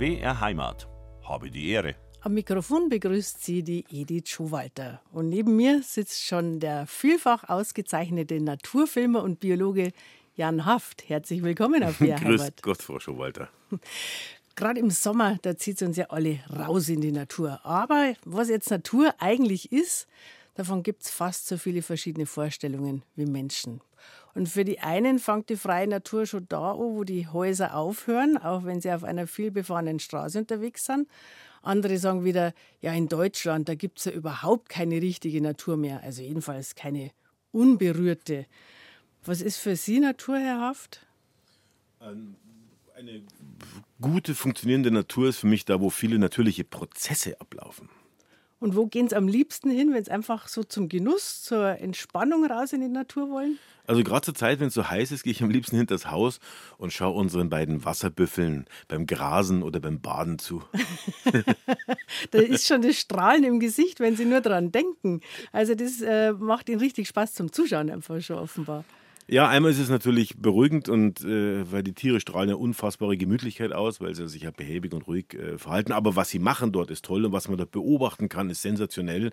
BR Heimat. Habe die Ehre. Am Mikrofon begrüßt Sie die Edith Schowalter. Und neben mir sitzt schon der vielfach ausgezeichnete Naturfilmer und Biologe Jan Haft. Herzlich willkommen auf BR Grüß Heimat. Gott, Frau Schowalter. Gerade im Sommer, da zieht es uns ja alle raus in die Natur. Aber was jetzt Natur eigentlich ist, davon gibt es fast so viele verschiedene Vorstellungen wie Menschen. Und für die einen fängt die freie Natur schon da an, wo die Häuser aufhören, auch wenn sie auf einer vielbefahrenen Straße unterwegs sind. Andere sagen wieder, ja, in Deutschland, da gibt es ja überhaupt keine richtige Natur mehr. Also jedenfalls keine unberührte. Was ist für Sie Natur, Herr Haft? Eine gute, funktionierende Natur ist für mich da, wo viele natürliche Prozesse ablaufen. Und wo gehen Sie am liebsten hin, wenn Sie einfach so zum Genuss, zur Entspannung raus in die Natur wollen? Also gerade zur Zeit, wenn es so heiß ist, gehe ich am liebsten hinter das Haus und schaue unseren beiden Wasserbüffeln beim Grasen oder beim Baden zu. da ist schon das Strahlen im Gesicht, wenn Sie nur dran denken. Also das äh, macht Ihnen richtig Spaß zum Zuschauen einfach schon offenbar. Ja, einmal ist es natürlich beruhigend und äh, weil die Tiere strahlen ja unfassbare Gemütlichkeit aus, weil sie sich ja behäbig und ruhig äh, verhalten. Aber was sie machen dort ist toll und was man dort beobachten kann, ist sensationell.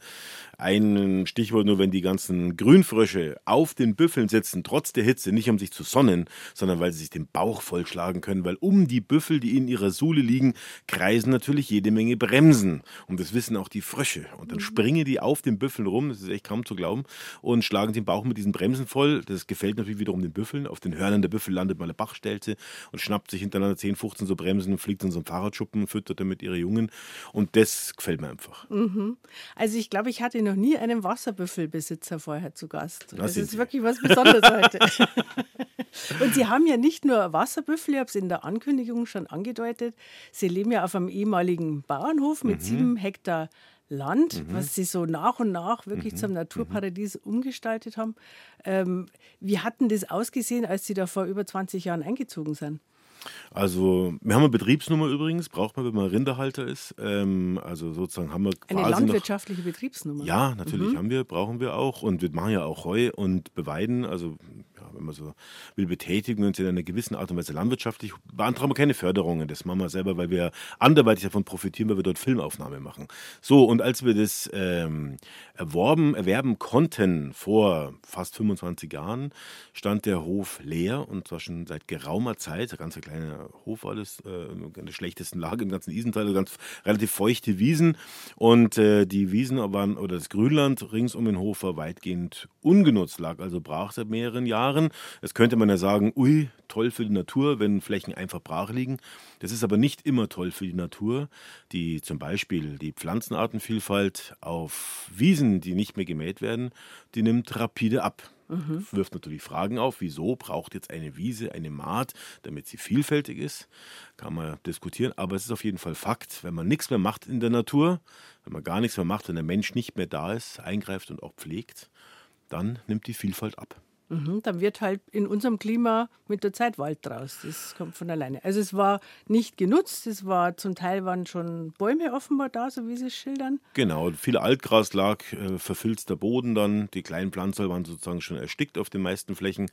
Ein Stichwort nur, wenn die ganzen Grünfrösche auf den Büffeln sitzen, trotz der Hitze, nicht um sich zu sonnen, sondern weil sie sich den Bauch vollschlagen können, weil um die Büffel, die in ihrer Suhle liegen, kreisen natürlich jede Menge Bremsen. Und das wissen auch die Frösche. Und dann springen die auf den Büffeln rum, das ist echt kaum zu glauben, und schlagen den Bauch mit diesen Bremsen voll. Das gefällt natürlich natürlich wiederum den Büffeln. Auf den Hörnern der Büffel landet mal eine Bachstelze und schnappt sich hintereinander 10, 15 so Bremsen und fliegt in so einen Fahrradschuppen füttert damit ihre Jungen. Und das gefällt mir einfach. Mhm. Also ich glaube, ich hatte noch nie einen Wasserbüffelbesitzer vorher zu Gast. Das, das ist Sie. wirklich was Besonderes heute. und Sie haben ja nicht nur Wasserbüffel, ich habe es in der Ankündigung schon angedeutet. Sie leben ja auf einem ehemaligen Bauernhof mit mhm. sieben Hektar Land, mhm. was sie so nach und nach wirklich mhm. zum Naturparadies mhm. umgestaltet haben. Ähm, wie hat denn das ausgesehen, als Sie da vor über 20 Jahren eingezogen sind? Also, wir haben eine Betriebsnummer übrigens, braucht man, wenn man Rinderhalter ist. Ähm, also sozusagen haben wir quasi Eine landwirtschaftliche noch, Betriebsnummer? Ja, natürlich mhm. haben wir, brauchen wir auch. Und wir machen ja auch Heu und beweiden. Also wenn man so will, betätigen wir uns in einer gewissen Art und Weise landwirtschaftlich. Beantragen wir keine Förderungen, das machen wir selber, weil wir anderweitig davon profitieren, weil wir dort Filmaufnahme machen. So, und als wir das ähm, erworben, erwerben konnten vor fast 25 Jahren, stand der Hof leer und zwar schon seit geraumer Zeit. Der ganze kleine Hof war das, äh, in der schlechtesten Lage im ganzen Isental, also ganz relativ feuchte Wiesen. Und äh, die Wiesen waren, oder das Grünland rings um den Hof war weitgehend ungenutzt, lag also brach seit mehreren Jahren. Jetzt könnte man ja sagen, ui, toll für die Natur, wenn Flächen einfach brach liegen. Das ist aber nicht immer toll für die Natur, die zum Beispiel die Pflanzenartenvielfalt auf Wiesen, die nicht mehr gemäht werden, die nimmt rapide ab. Mhm. Wirft natürlich Fragen auf, wieso braucht jetzt eine Wiese eine Maat, damit sie vielfältig ist. Kann man diskutieren, aber es ist auf jeden Fall Fakt, wenn man nichts mehr macht in der Natur, wenn man gar nichts mehr macht, wenn der Mensch nicht mehr da ist, eingreift und auch pflegt, dann nimmt die Vielfalt ab. Mhm, dann wird halt in unserem Klima mit der Zeit Wald draus. Das kommt von alleine. Also es war nicht genutzt, es war zum Teil waren schon Bäume offenbar da, so wie Sie es schildern. Genau, viel Altgras lag, äh, verfilzter Boden dann, die kleinen Pflanzen waren sozusagen schon erstickt auf den meisten Flächen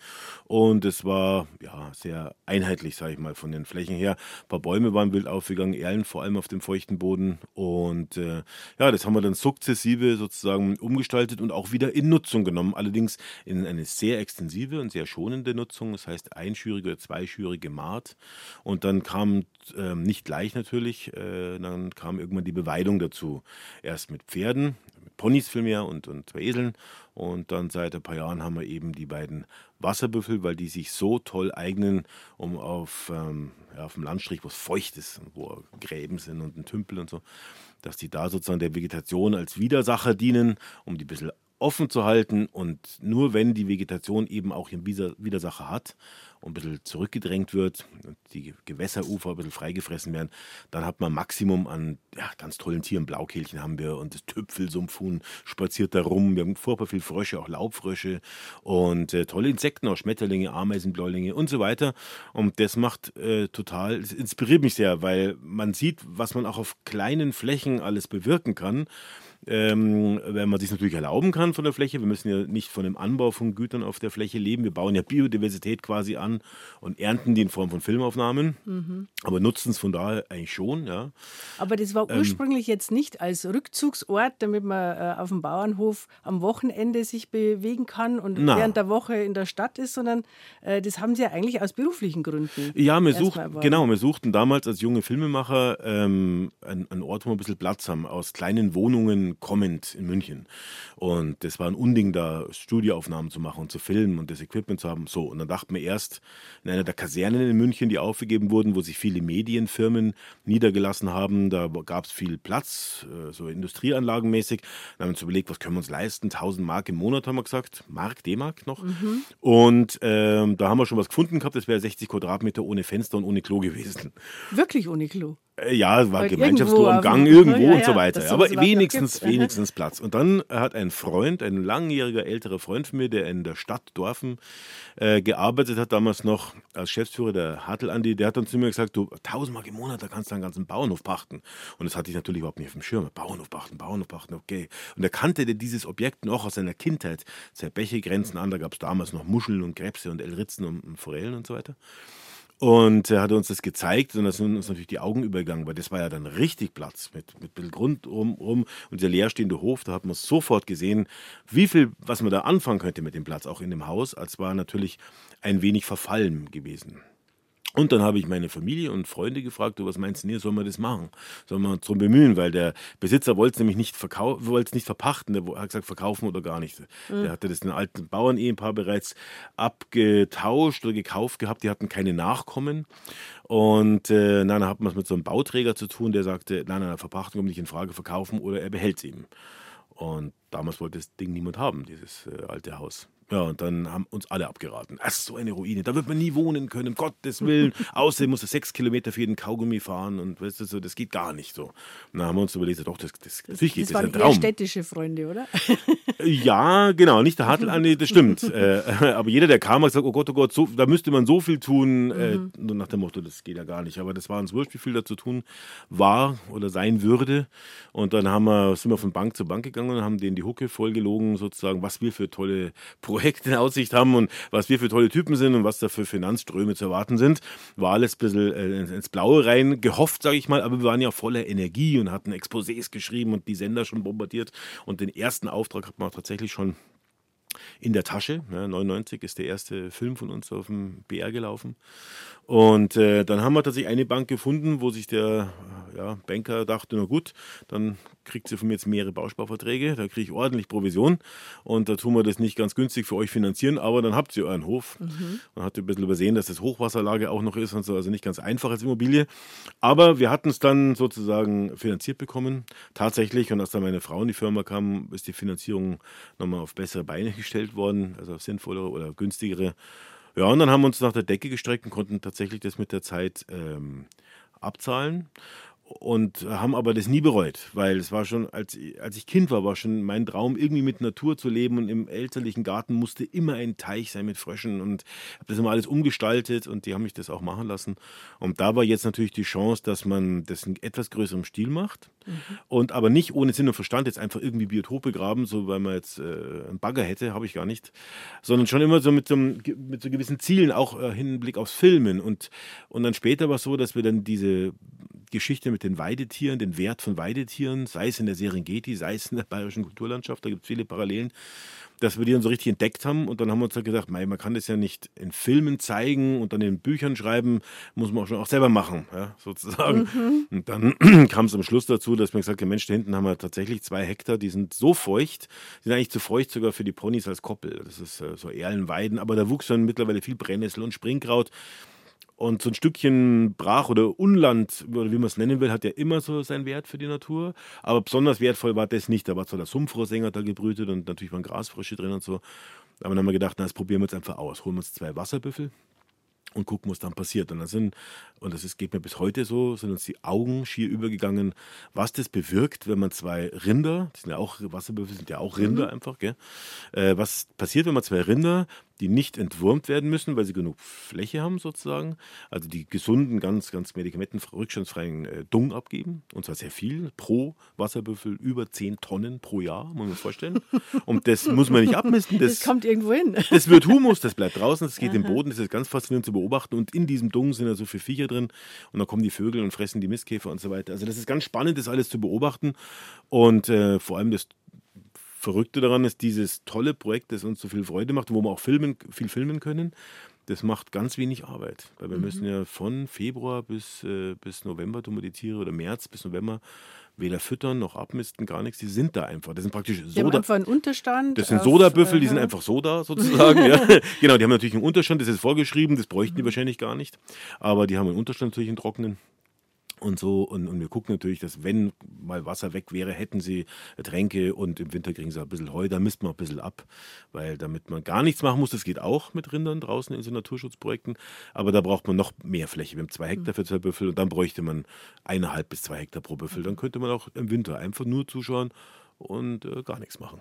und es war ja sehr einheitlich, sage ich mal, von den Flächen her. Ein paar Bäume waren wild aufgegangen, Erlen vor allem auf dem feuchten Boden und äh, ja, das haben wir dann sukzessive sozusagen umgestaltet und auch wieder in Nutzung genommen, allerdings in eine sehr extensive und sehr schonende Nutzung, das heißt einschürige oder zweischürige Maat. Und dann kam ähm, nicht gleich natürlich, äh, dann kam irgendwann die Beweidung dazu. Erst mit Pferden, mit Ponys vielmehr und, und zwei Eseln. Und dann seit ein paar Jahren haben wir eben die beiden Wasserbüffel, weil die sich so toll eignen, um auf, ähm, ja, auf dem Landstrich, wo es feucht ist, wo Gräben sind und ein Tümpel und so, dass die da sozusagen der Vegetation als Widersacher dienen, um die ein bisschen offen zu halten und nur wenn die Vegetation eben auch ihren Widersacher hat und ein bisschen zurückgedrängt wird und die Gewässerufer ein bisschen freigefressen werden, dann hat man Maximum an ja, ganz tollen Tieren. Blaukehlchen haben wir und das Tüpfelsumpfhuhn spaziert da rum. Wir haben furchtbar viel Frösche, auch Laubfrösche und äh, tolle Insekten, auch Schmetterlinge, Ameisenbläulinge und so weiter. Und das macht äh, total, das inspiriert mich sehr, weil man sieht, was man auch auf kleinen Flächen alles bewirken kann ähm, wenn man sich natürlich erlauben kann von der Fläche. Wir müssen ja nicht von dem Anbau von Gütern auf der Fläche leben. Wir bauen ja Biodiversität quasi an und ernten die in Form von Filmaufnahmen, mhm. aber nutzen es von daher eigentlich schon. Ja. Aber das war ähm, ursprünglich ähm, jetzt nicht als Rückzugsort, damit man äh, auf dem Bauernhof am Wochenende sich bewegen kann und na. während der Woche in der Stadt ist, sondern äh, das haben Sie ja eigentlich aus beruflichen Gründen. Ja, wir suchten, genau, wir suchten damals als junge Filmemacher ähm, einen, einen Ort, wo wir ein bisschen Platz haben, aus kleinen Wohnungen kommend in München. Und das war ein Unding, da Studioaufnahmen zu machen und zu filmen und das Equipment zu haben. So, und dann dachten wir erst in einer der Kasernen in München, die aufgegeben wurden, wo sich viele Medienfirmen niedergelassen haben, da gab es viel Platz, äh, so industrieanlagenmäßig. Dann haben wir uns überlegt, was können wir uns leisten? 1000 Mark im Monat, haben wir gesagt. Mark, D-Mark noch. Mhm. Und ähm, da haben wir schon was gefunden gehabt, das wäre 60 Quadratmeter ohne Fenster und ohne Klo gewesen. Wirklich ohne Klo? Äh, ja, war Gemeinschaftsklo am Gang irgendwo ja, und so weiter. Aber wenigstens, wenigstens Platz. Und dann hat ein Freund, ein langjähriger älterer Freund von mir, der in der Stadt Dorfen äh, gearbeitet hat, damals noch als Geschäftsführer der Hartl Andi, der hat dann zu mir gesagt, du, tausendmal im Monat, da kannst du einen ganzen Bauernhof pachten. Und das hatte ich natürlich überhaupt nicht auf dem Schirm. Bauernhof pachten, Bauernhof pachten, okay. Und er kannte dieses Objekt noch aus seiner Kindheit. Sehr Bäche an, da gab es damals noch Muscheln und Krebse und Elritzen und, und Forellen und so weiter. Und er hat uns das gezeigt und da sind uns natürlich die Augen übergegangen, weil das war ja dann richtig Platz mit, mit ein Grund um, um und dieser leerstehende Hof, da hat man sofort gesehen, wie viel, was man da anfangen könnte mit dem Platz, auch in dem Haus, als war natürlich ein wenig verfallen gewesen. Und dann habe ich meine Familie und Freunde gefragt, du, was meinst du, nee, sollen wir das machen? Sollen wir uns darum bemühen? Weil der Besitzer wollte es nämlich nicht verkaufen, wollte es nicht verpachten, der hat gesagt, verkaufen oder gar nicht. Mhm. Der hatte das den alten Bauernehepaar bereits abgetauscht oder gekauft gehabt, die hatten keine Nachkommen. Und äh, dann hat man es mit so einem Bauträger zu tun, der sagte, nein, nein, Verpachtung kommt nicht in Frage, verkaufen oder er behält es eben. Und damals wollte das Ding niemand haben, dieses äh, alte Haus. Ja, und dann haben uns alle abgeraten. Ist so eine Ruine, da wird man nie wohnen können, um Gottes Willen. Außerdem muss er sechs Kilometer für jeden Kaugummi fahren und weißt du, so, das geht gar nicht so. Und dann haben wir uns überlegt, doch, das, das, das, das, das waren ein Traum. städtische Freunde, oder? ja, genau, nicht der Hartl, nee, das stimmt. äh, aber jeder, der kam, hat gesagt, oh Gott, oh Gott, so, da müsste man so viel tun. Äh, mhm. nach dem Motto, das geht ja gar nicht. Aber das war uns wurscht, wie viel da zu tun war oder sein würde. Und dann haben wir, sind wir von Bank zu Bank gegangen und haben denen die Hucke vollgelogen, sozusagen, was wir für tolle Projekte in Aussicht haben und was wir für tolle Typen sind und was da für Finanzströme zu erwarten sind. War alles ein bisschen äh, ins Blaue rein gehofft, sage ich mal, aber wir waren ja voller Energie und hatten Exposés geschrieben und die Sender schon bombardiert. Und den ersten Auftrag hat man auch tatsächlich schon in der Tasche. Ja, 99 ist der erste Film von uns auf dem BR gelaufen. Und äh, dann haben wir tatsächlich eine Bank gefunden, wo sich der ja, Banker dachte, na gut, dann kriegt sie von mir jetzt mehrere Bausparverträge, da kriege ich ordentlich Provision und da tun wir das nicht ganz günstig für euch finanzieren, aber dann habt ihr euren Hof. Mhm. Man hat ein bisschen übersehen, dass das Hochwasserlage auch noch ist und so, also nicht ganz einfach als Immobilie. Aber wir hatten es dann sozusagen finanziert bekommen, tatsächlich. Und als dann meine Frau in die Firma kam, ist die Finanzierung nochmal auf bessere Beine gestellt worden, also auf sinnvollere oder günstigere. Ja, und dann haben wir uns nach der Decke gestreckt und konnten tatsächlich das mit der Zeit ähm, abzahlen und haben aber das nie bereut, weil es war schon, als, als ich Kind war, war schon mein Traum, irgendwie mit Natur zu leben und im elterlichen Garten musste immer ein Teich sein mit Fröschen und habe das immer alles umgestaltet und die haben mich das auch machen lassen. Und da war jetzt natürlich die Chance, dass man das in etwas größerem Stil macht mhm. und aber nicht ohne Sinn und Verstand jetzt einfach irgendwie Biotope graben, so weil man jetzt äh, einen Bagger hätte, habe ich gar nicht, sondern schon immer so mit so, mit so gewissen Zielen, auch äh, Hinblick aufs Filmen und, und dann später war es so, dass wir dann diese Geschichte mit den Weidetieren, den Wert von Weidetieren, sei es in der Serengeti, sei es in der bayerischen Kulturlandschaft, da gibt es viele Parallelen, dass wir die dann so richtig entdeckt haben und dann haben wir uns halt gedacht, man kann das ja nicht in Filmen zeigen und dann in Büchern schreiben, muss man auch schon auch selber machen, ja, sozusagen. Mhm. Und dann kam es am Schluss dazu, dass man gesagt hat, Mensch, da hinten haben wir tatsächlich zwei Hektar, die sind so feucht, die sind eigentlich zu feucht sogar für die Ponys als Koppel. Das ist äh, so Erlenweiden, aber da wuchs dann mittlerweile viel Brennnessel und Springkraut. Und so ein Stückchen Brach- oder Unland, oder wie man es nennen will, hat ja immer so seinen Wert für die Natur. Aber besonders wertvoll war das nicht. Da war zwar der Sumpfrohsänger da gebrütet und natürlich waren Grasfrösche drin und so. Aber dann haben wir gedacht, na, das probieren wir jetzt einfach aus. Holen wir uns zwei Wasserbüffel und gucken, was dann passiert. Und dann sind, und das ist, geht mir bis heute so, sind uns die Augen schier übergegangen, was das bewirkt, wenn man zwei Rinder, die sind ja auch, Wasserbüffel sind ja auch Rinder mhm. einfach, gell? Äh, was passiert, wenn man zwei Rinder die nicht entwurmt werden müssen, weil sie genug Fläche haben sozusagen. Also die gesunden, ganz, ganz medikamentenrückstandsfreien äh, Dung abgeben. Und zwar sehr viel. Pro Wasserbüffel über 10 Tonnen pro Jahr, muss man sich vorstellen. Und das muss man nicht abmisten. Das, das kommt irgendwo hin. Das wird Humus, das bleibt draußen, das geht Aha. im Boden. Das ist ganz faszinierend zu beobachten. Und in diesem Dung sind ja so viele Viecher drin. Und dann kommen die Vögel und fressen die Mistkäfer und so weiter. Also das ist ganz spannend, das alles zu beobachten. Und äh, vor allem das Verrückte daran ist dieses tolle Projekt, das uns so viel Freude macht, wo wir auch filmen, viel filmen können. Das macht ganz wenig Arbeit, weil wir mhm. müssen ja von Februar bis, äh, bis November tun wir die Tiere oder März bis November weder füttern noch abmisten, gar nichts. Die sind da einfach. Das sind praktisch Soda. Die haben einfach einen Unterstand. Das sind Sodabüffel, die sind einfach so da sozusagen. ja. Genau, die haben natürlich einen Unterstand, das ist vorgeschrieben, das bräuchten mhm. die wahrscheinlich gar nicht. Aber die haben einen Unterstand natürlich einen trockenen und so. Und, und wir gucken natürlich, dass wenn mal Wasser weg wäre, hätten sie Tränke und im Winter kriegen sie ein bisschen Heu, da misst man ein bisschen ab, weil damit man gar nichts machen muss, das geht auch mit Rindern draußen in so Naturschutzprojekten, aber da braucht man noch mehr Fläche. Wir haben zwei Hektar für zwei Büffel und dann bräuchte man eineinhalb bis zwei Hektar pro Büffel. Dann könnte man auch im Winter einfach nur zuschauen und äh, gar nichts machen.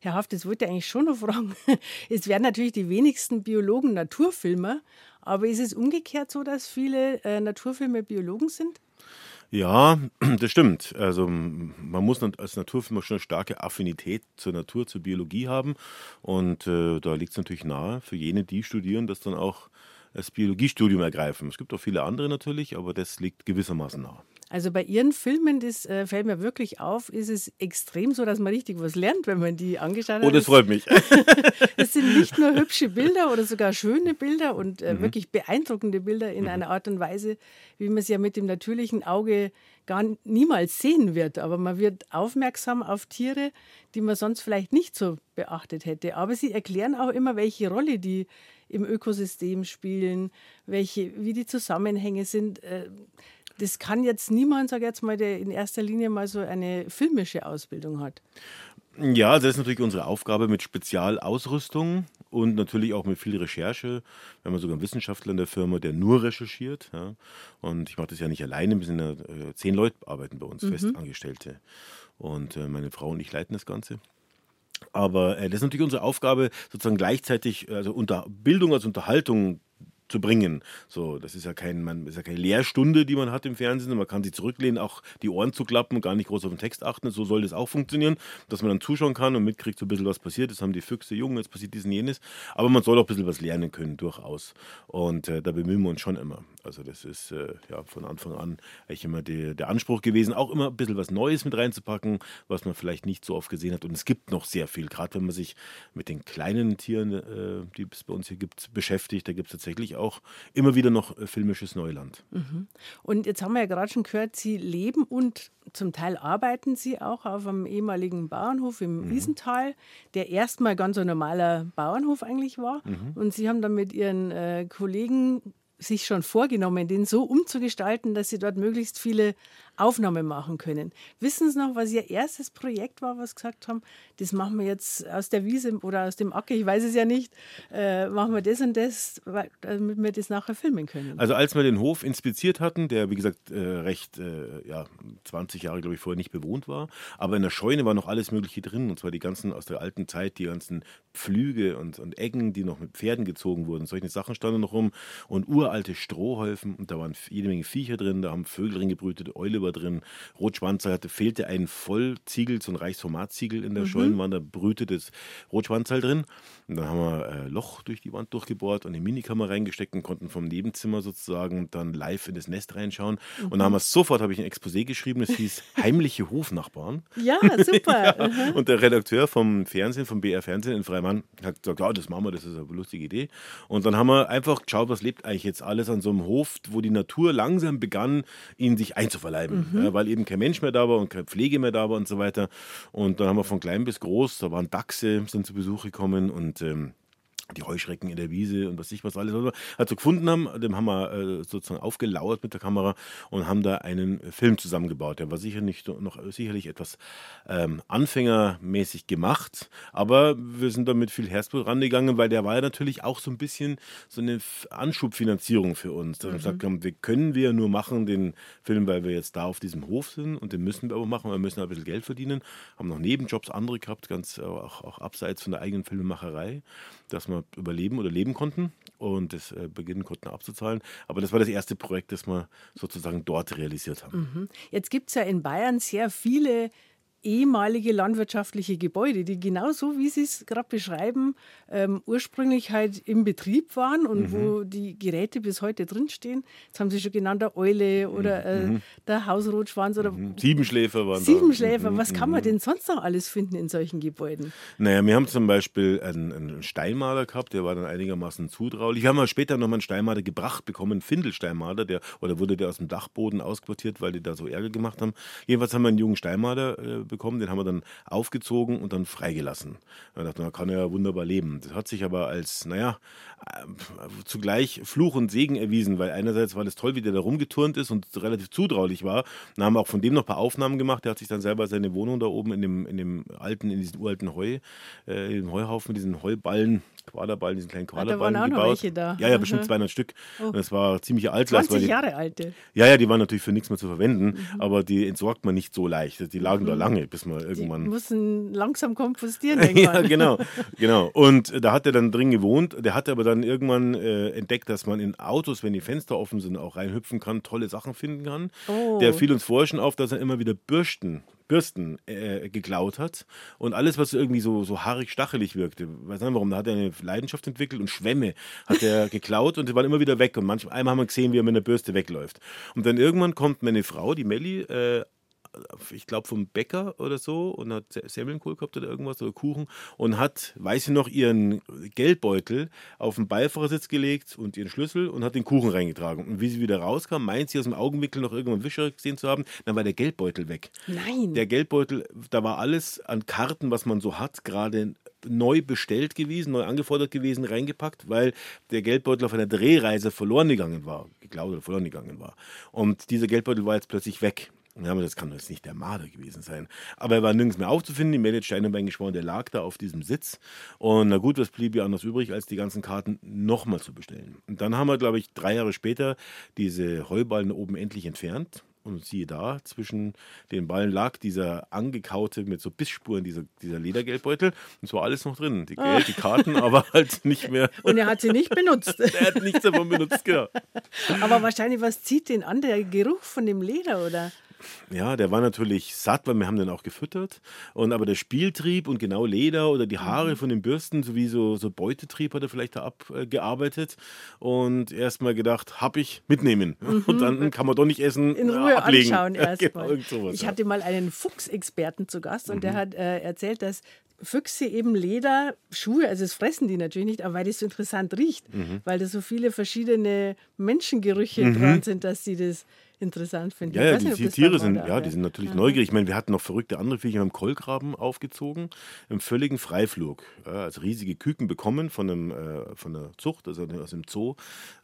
Herr Haft, das wollte ich eigentlich schon noch fragen. Es werden natürlich die wenigsten Biologen Naturfilmer, aber ist es umgekehrt so, dass viele äh, Naturfilme Biologen sind? Ja, das stimmt. Also man muss als Naturfilmer schon eine starke Affinität zur Natur, zur Biologie haben. Und äh, da liegt es natürlich nahe, für jene, die studieren, das dann auch das Biologiestudium ergreifen. Es gibt auch viele andere natürlich, aber das liegt gewissermaßen nahe. Also bei Ihren Filmen, das äh, fällt mir wirklich auf, ist es extrem so, dass man richtig was lernt, wenn man die angeschaut hat. Oh, das freut mich. es sind nicht nur hübsche Bilder oder sogar schöne Bilder und äh, mhm. wirklich beeindruckende Bilder in mhm. einer Art und Weise, wie man es ja mit dem natürlichen Auge gar niemals sehen wird. Aber man wird aufmerksam auf Tiere, die man sonst vielleicht nicht so beachtet hätte. Aber sie erklären auch immer, welche Rolle die im Ökosystem spielen, welche, wie die Zusammenhänge sind. Äh, das kann jetzt niemand, sage jetzt mal, der in erster Linie mal so eine filmische Ausbildung hat. Ja, das ist natürlich unsere Aufgabe mit Spezialausrüstung und natürlich auch mit viel Recherche. Wir haben sogar einen Wissenschaftler in der Firma, der nur recherchiert. Ja. Und ich mache das ja nicht alleine, wir sind ja äh, zehn Leute arbeiten bei uns, mhm. Festangestellte. Und äh, meine Frau und ich leiten das Ganze. Aber äh, das ist natürlich unsere Aufgabe, sozusagen gleichzeitig also unter Bildung als Unterhaltung zu bringen. So, das ist ja, kein, man, ist ja keine Lehrstunde, die man hat im Fernsehen. Man kann sich zurücklehnen, auch die Ohren zu klappen und gar nicht groß auf den Text achten. So soll das auch funktionieren, dass man dann zuschauen kann und mitkriegt so ein bisschen, was passiert. Das haben die Füchse, Jungen, jetzt passiert dies und jenes. Aber man soll auch ein bisschen was lernen können, durchaus. Und äh, da bemühen wir uns schon immer. Also das ist äh, ja von Anfang an eigentlich immer die, der Anspruch gewesen, auch immer ein bisschen was Neues mit reinzupacken, was man vielleicht nicht so oft gesehen hat. Und es gibt noch sehr viel, gerade wenn man sich mit den kleinen Tieren, äh, die es bei uns hier gibt, beschäftigt. Da gibt es tatsächlich auch immer wieder noch äh, filmisches Neuland. Mhm. Und jetzt haben wir ja gerade schon gehört, Sie leben und zum Teil arbeiten Sie auch auf einem ehemaligen Bauernhof im mhm. Wiesental, der erstmal ganz ein normaler Bauernhof eigentlich war. Mhm. Und Sie haben dann mit Ihren äh, Kollegen sich schon vorgenommen, den so umzugestalten, dass Sie dort möglichst viele Aufnahme machen können. Wissen Sie noch, was Ihr erstes Projekt war, was Sie gesagt haben, das machen wir jetzt aus der Wiese oder aus dem Acker, ich weiß es ja nicht, äh, machen wir das und das, damit wir das nachher filmen können. Also als wir den Hof inspiziert hatten, der wie gesagt äh, recht, äh, ja, 20 Jahre glaube ich vorher nicht bewohnt war, aber in der Scheune war noch alles Mögliche drin und zwar die ganzen aus der alten Zeit, die ganzen Pflüge und, und Eggen, die noch mit Pferden gezogen wurden. Solche Sachen standen noch rum und uralte Strohhäufen und da waren jede Menge Viecher drin, da haben Vögel drin gebrütet, Eule war drin, Rotschwanzer hatte, fehlte ein Vollziegel, so ein Reichsformatsiegel in der mhm. Da brütete das Rotschwanzal drin. Und dann haben wir äh, Loch durch die Wand durchgebohrt und eine Minikammer reingesteckt und konnten vom Nebenzimmer sozusagen dann live in das Nest reinschauen. Mhm. Und dann haben wir sofort, habe ich ein Exposé geschrieben, das hieß Heimliche Hofnachbarn. Ja, super. ja. Mhm. Und der Redakteur vom Fernsehen, vom BR Fernsehen in Freimann, hat gesagt, ja, das machen wir, das ist eine lustige Idee. Und dann haben wir einfach geschaut, was lebt eigentlich jetzt alles an so einem Hof, wo die Natur langsam begann, ihn sich einzuverleiben. Mhm. Ja, weil eben kein Mensch mehr da war und keine Pflege mehr da war und so weiter. Und dann haben wir von klein bis groß, da waren Dachse, sind zu Besuch gekommen und ähm, die Heuschrecken in der Wiese und was ich was alles halt so gefunden haben, dem haben wir äh, sozusagen aufgelauert mit der Kamera und haben da einen Film zusammengebaut. Der war sicher nicht noch sicherlich etwas ähm, anfängermäßig gemacht, aber wir sind da mit viel Herzblut rangegangen, weil der war ja natürlich auch so ein bisschen so eine Anschubfinanzierung für uns. Dass mhm. wir gesagt haben, wir können wir nur machen den Film, weil wir jetzt da auf diesem Hof sind und den müssen wir aber machen, wir müssen ein bisschen Geld verdienen, haben noch Nebenjobs andere gehabt, ganz auch, auch abseits von der eigenen Filmemacherei, dass man überleben oder leben konnten und das äh, beginnen konnten abzuzahlen. Aber das war das erste Projekt, das wir sozusagen dort realisiert haben. Mhm. Jetzt gibt es ja in Bayern sehr viele ehemalige landwirtschaftliche Gebäude, die genauso, wie Sie es gerade beschreiben, ähm, ursprünglich halt im Betrieb waren und mhm. wo die Geräte bis heute drinstehen. Jetzt haben Sie schon genannt, der Eule oder äh, mhm. der Hausrotschwanz oder mhm. Siebenschläfer waren Siebenschläfer. Da. Was kann man mhm. denn sonst noch alles finden in solchen Gebäuden? Naja, wir haben zum Beispiel einen, einen Steinmaler gehabt, der war dann einigermaßen zutraulich. Wir haben später noch mal einen Steinmaler gebracht bekommen, einen Findelsteinmaler, der oder wurde der aus dem Dachboden ausquartiert, weil die da so Ärger gemacht haben. Jedenfalls haben wir einen jungen Steinmaler äh, bekommen, den haben wir dann aufgezogen und dann freigelassen. Da dachte man, kann er ja wunderbar leben. Das hat sich aber als, naja, äh, zugleich Fluch und Segen erwiesen, weil einerseits war das toll, wie der da rumgeturnt ist und relativ zutraulich war. Dann haben wir auch von dem noch ein paar Aufnahmen gemacht. Der hat sich dann selber seine Wohnung da oben in dem, in dem alten, in diesem uralten Heu, äh, in dem Heuhaufen, diesen Heuballen Quaderballen, diesen kleinen Quaderballen ah, da waren gebaut. Auch noch welche da. Ja, ja, bestimmt 200 Stück. Oh. Und das war ziemlich alt. 20 Jahre alte. Ja, ja, die waren natürlich für nichts mehr zu verwenden, mhm. aber die entsorgt man nicht so leicht. Die lagen mhm. da lange, bis man irgendwann. Die mussten langsam kompostieren, denke Ja, genau, genau. Und da hat er dann drin gewohnt. Der hatte aber dann irgendwann äh, entdeckt, dass man in Autos, wenn die Fenster offen sind, auch reinhüpfen kann, tolle Sachen finden kann. Oh. Der fiel uns vorher schon auf, dass er immer wieder Bürsten Bürsten äh, geklaut hat und alles, was irgendwie so, so haarig, stachelig wirkte. Weiß nicht warum, da hat er eine Leidenschaft entwickelt und Schwämme hat er geklaut und die waren immer wieder weg. Und manchmal einmal haben wir gesehen, wie er mit einer Bürste wegläuft. Und dann irgendwann kommt meine Frau, die Melli, äh, ich glaube, vom Bäcker oder so und hat Semmelnkohl gehabt oder irgendwas oder Kuchen und hat, weiß ich noch, ihren Geldbeutel auf den Beifahrersitz gelegt und ihren Schlüssel und hat den Kuchen reingetragen. Und wie sie wieder rauskam, meint sie aus dem Augenwinkel noch irgendwann Wischer gesehen zu haben, dann war der Geldbeutel weg. Nein. Der Geldbeutel, da war alles an Karten, was man so hat, gerade neu bestellt gewesen, neu angefordert gewesen, reingepackt, weil der Geldbeutel auf einer Drehreise verloren gegangen war, geklaut oder verloren gegangen war. Und dieser Geldbeutel war jetzt plötzlich weg. Ja, aber das kann jetzt nicht der Marder gewesen sein. Aber er war nirgends mehr aufzufinden. Die Meldete Steinerbein geschworen, der lag da auf diesem Sitz. Und na gut, was blieb ja anders übrig, als die ganzen Karten nochmal zu bestellen. Und dann haben wir, glaube ich, drei Jahre später diese Heuballen oben endlich entfernt. Und siehe da, zwischen den Ballen lag dieser angekaute mit so Bissspuren, dieser, dieser Ledergeldbeutel. Und es war alles noch drin. Die Geld, die Karten, aber halt nicht mehr. Und er hat sie nicht benutzt. er hat nichts davon benutzt, genau. Aber wahrscheinlich, was zieht den an? Der Geruch von dem Leder, oder? Ja, der war natürlich satt, weil wir haben den auch gefüttert. Und aber der Spieltrieb und genau Leder oder die Haare mhm. von den Bürsten sowie so, so Beutetrieb hat er vielleicht da abgearbeitet. Und erstmal gedacht, hab ich mitnehmen. Mhm. Und dann kann man doch nicht essen. In Ruhe äh, ablegen. anschauen erstmal. genau, ich hatte mal einen Fuchsexperten zu Gast und mhm. der hat äh, erzählt, dass Füchse eben Leder, Schuhe, also das fressen die natürlich nicht, aber weil das so interessant riecht, mhm. weil da so viele verschiedene Menschengerüche mhm. dran sind, dass sie das interessant finde. Ja, ja die, die Tiere sind, ja, die sind natürlich Aha. neugierig. Ich meine, wir hatten noch verrückte andere Viecher, haben Kolkraben aufgezogen, im völligen Freiflug. Also riesige Küken bekommen von, einem, äh, von der Zucht, also aus dem Zoo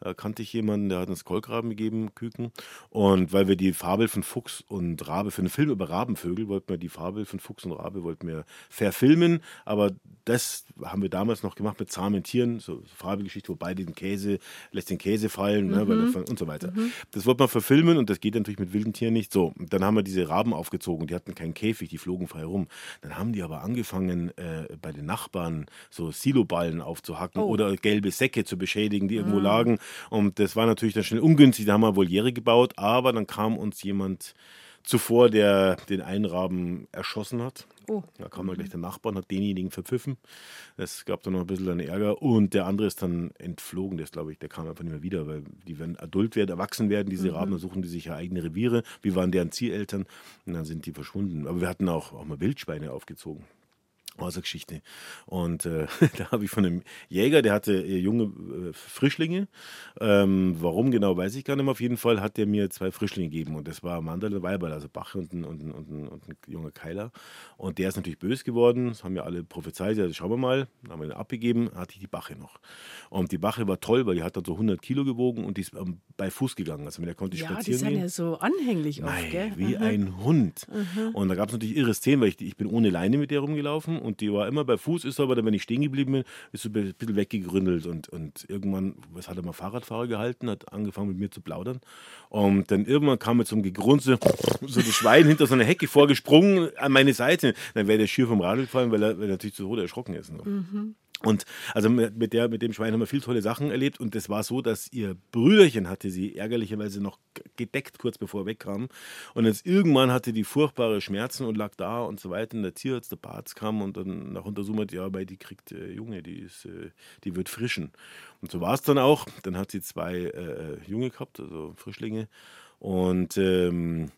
äh, kannte ich jemanden, der hat uns Kolkraben gegeben, Küken. Und weil wir die Fabel von Fuchs und Rabe, für einen Film über Rabenvögel, wollten wir die Fabel von Fuchs und Rabe wollten wir verfilmen, aber das haben wir damals noch gemacht mit zahmen Tieren, so Fabelgeschichte, wo beide den Käse, lässt den Käse fallen ne, mhm. ne, und so weiter. Mhm. Das wollten wir verfilmen und und das geht natürlich mit wilden Tieren nicht. So, dann haben wir diese Raben aufgezogen, die hatten keinen Käfig, die flogen frei rum. Dann haben die aber angefangen, äh, bei den Nachbarn so Siloballen aufzuhacken oh. oder gelbe Säcke zu beschädigen, die irgendwo mhm. lagen. Und das war natürlich dann schnell ungünstig. Da haben wir Voliere gebaut, aber dann kam uns jemand zuvor, der den Einraben erschossen hat. Oh. Da kam dann gleich der Nachbar und hat denjenigen verpfiffen. Es gab dann noch ein bisschen einen Ärger. Und der andere ist dann entflogen. Der glaube ich, der kam einfach nicht mehr wieder, weil die werden adult werden, erwachsen werden, diese mhm. Raben, dann suchen die sich ja eigene Reviere. Wie waren deren Zieleltern? Und dann sind die verschwunden. Aber wir hatten auch, auch mal Wildschweine aufgezogen. Geschichte. Und äh, da habe ich von einem Jäger, der hatte äh, junge äh, Frischlinge. Ähm, warum genau, weiß ich gar nicht mehr. Auf jeden Fall hat der mir zwei Frischlinge gegeben. Und das war Mandel und Weiberl, also Bach und ein, und, ein, und, ein, und ein junger Keiler. Und der ist natürlich böse geworden. Das haben ja alle prophezeit. Also schauen wir mal. Dann haben wir ihn abgegeben, hatte ich die Bache noch. Und die Bache war toll, weil die hat dann so 100 Kilo gewogen und die ist ähm, bei Fuß gegangen. Also mit der konnte ich ja, spazieren gehen. Ja, die sind ja so anhänglich oft, Nein, gell? wie mhm. ein Hund. Mhm. Und da gab es natürlich irre Szenen, weil ich, ich bin ohne Leine mit der rumgelaufen und die war immer bei Fuß, ist aber dann, wenn ich stehen geblieben bin, ist so ein bisschen weggegründelt und, und irgendwann, was hat er mal Fahrradfahrer gehalten, hat angefangen mit mir zu plaudern und dann irgendwann kam so einem Gegrunze so das Schwein hinter so einer Hecke vorgesprungen an meine Seite. Dann wäre der schier vom Radl gefallen, weil er, weil er natürlich zu Tode erschrocken ist. Mhm. Und also mit, der, mit dem Schwein haben wir viel tolle Sachen erlebt. Und das war so, dass ihr Brüderchen hatte sie ärgerlicherweise noch gedeckt, kurz bevor er wegkam. Und jetzt irgendwann hatte die furchtbare Schmerzen und lag da und so weiter. Und der Tierarzt, der Barz kam und dann nach Untersuchung hat, ja, weil die kriegt äh, Junge, die, ist, äh, die wird frischen. Und so war es dann auch. Dann hat sie zwei äh, Junge gehabt, also Frischlinge. Und ähm,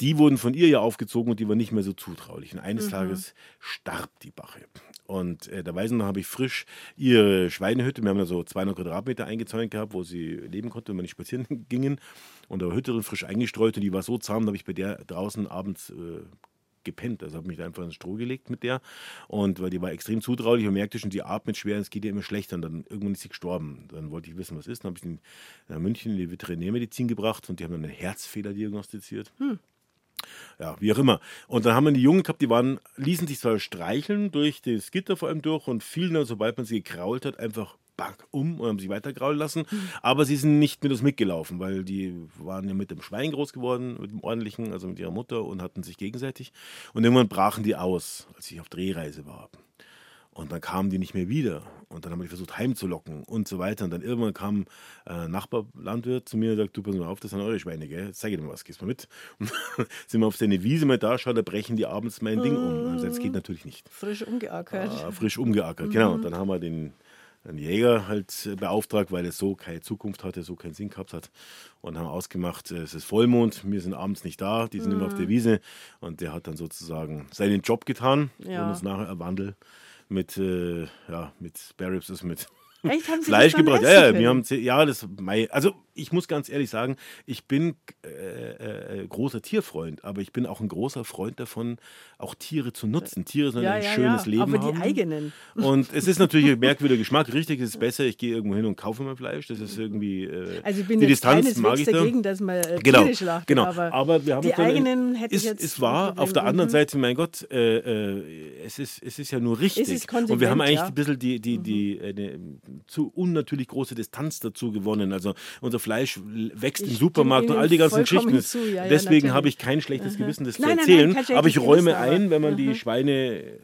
die wurden von ihr ja aufgezogen und die waren nicht mehr so zutraulich. Und eines mhm. Tages starb die Bache. Und äh, da weiß ich noch, habe ich frisch ihre Schweinehütte, wir haben da so 200 Quadratmeter eingezäunt gehabt, wo sie leben konnte, wenn wir nicht spazieren gingen. Und da Hütte drin frisch eingestreut und die war so zahm, da habe ich bei der draußen abends äh, gepennt. Also habe mich da einfach ins Stroh gelegt mit der. Und weil die war extrem zutraulich und merkte schon, die atmet schwer, es geht ihr immer schlechter. Und dann irgendwann ist sie gestorben. Dann wollte ich wissen, was ist. Dann habe ich sie in München in die Veterinärmedizin gebracht und die haben dann einen Herzfehler diagnostiziert. Hm ja, wie auch immer. Und dann haben wir die Jungen gehabt, die waren, ließen sich zwar streicheln durch das Gitter vor allem durch und fielen dann, sobald man sie gekrault hat, einfach back um und haben sie weiter kraulen lassen. Aber sie sind nicht mit uns mitgelaufen, weil die waren ja mit dem Schwein groß geworden, mit dem ordentlichen, also mit ihrer Mutter und hatten sich gegenseitig. Und irgendwann brachen die aus, als ich auf Drehreise war. Und dann kamen die nicht mehr wieder. Und dann haben wir versucht heimzulocken und so weiter. Und dann irgendwann kam ein äh, Nachbarlandwirt zu mir und sagt, du pass mal auf, das sind eure Schweine, gell? Jetzt zeig dir mal was, gehst mal mit. Und sind wir auf seine Wiese mal da, schaut, da brechen die abends mein Ding um. Also das geht natürlich nicht. Frisch umgeackert. Ah, frisch umgeackert, genau. mhm. genau. Und dann haben wir den, den Jäger halt beauftragt, weil es so keine Zukunft hatte, so keinen Sinn gehabt hat. Und haben ausgemacht, es ist Vollmond, wir sind abends nicht da, die sind mhm. immer auf der mhm. Wiese. Und der hat dann sozusagen seinen Job getan ja. und uns nachher erwandelt mit, äh, ja, mit Spare Ribs, also mit Echt, haben Sie Fleisch gebracht. Ja, ja, wir haben, ja, das, also ich muss ganz ehrlich sagen, ich bin äh, äh, großer Tierfreund, aber ich bin auch ein großer Freund davon, auch Tiere zu nutzen. Tiere sollen ja, ein ja, schönes ja. Leben aber haben. Aber die eigenen. Und es ist natürlich ein merkwürdiger Geschmack. Richtig, es ist besser, ich gehe irgendwo hin und kaufe mir Fleisch. Das ist irgendwie äh, Also ich bin die Distanz mag ich dagegen, dass man äh, genau, schlachtet, genau. aber, aber wir haben die eigenen hätte ich jetzt Es war auf der anderen mhm. Seite, mein Gott, äh, äh, es, ist, es ist ja nur richtig. und wir haben eigentlich ein bisschen die, die, die, mhm. Zu unnatürlich große Distanz dazu gewonnen. Also unser Fleisch wächst ich im Supermarkt und all die ganzen Geschichten. Ja, Deswegen ja, habe ich kein schlechtes Gewissen, das nein, zu erzählen. Nein, nein, aber ich räume ein, wenn man die Schweine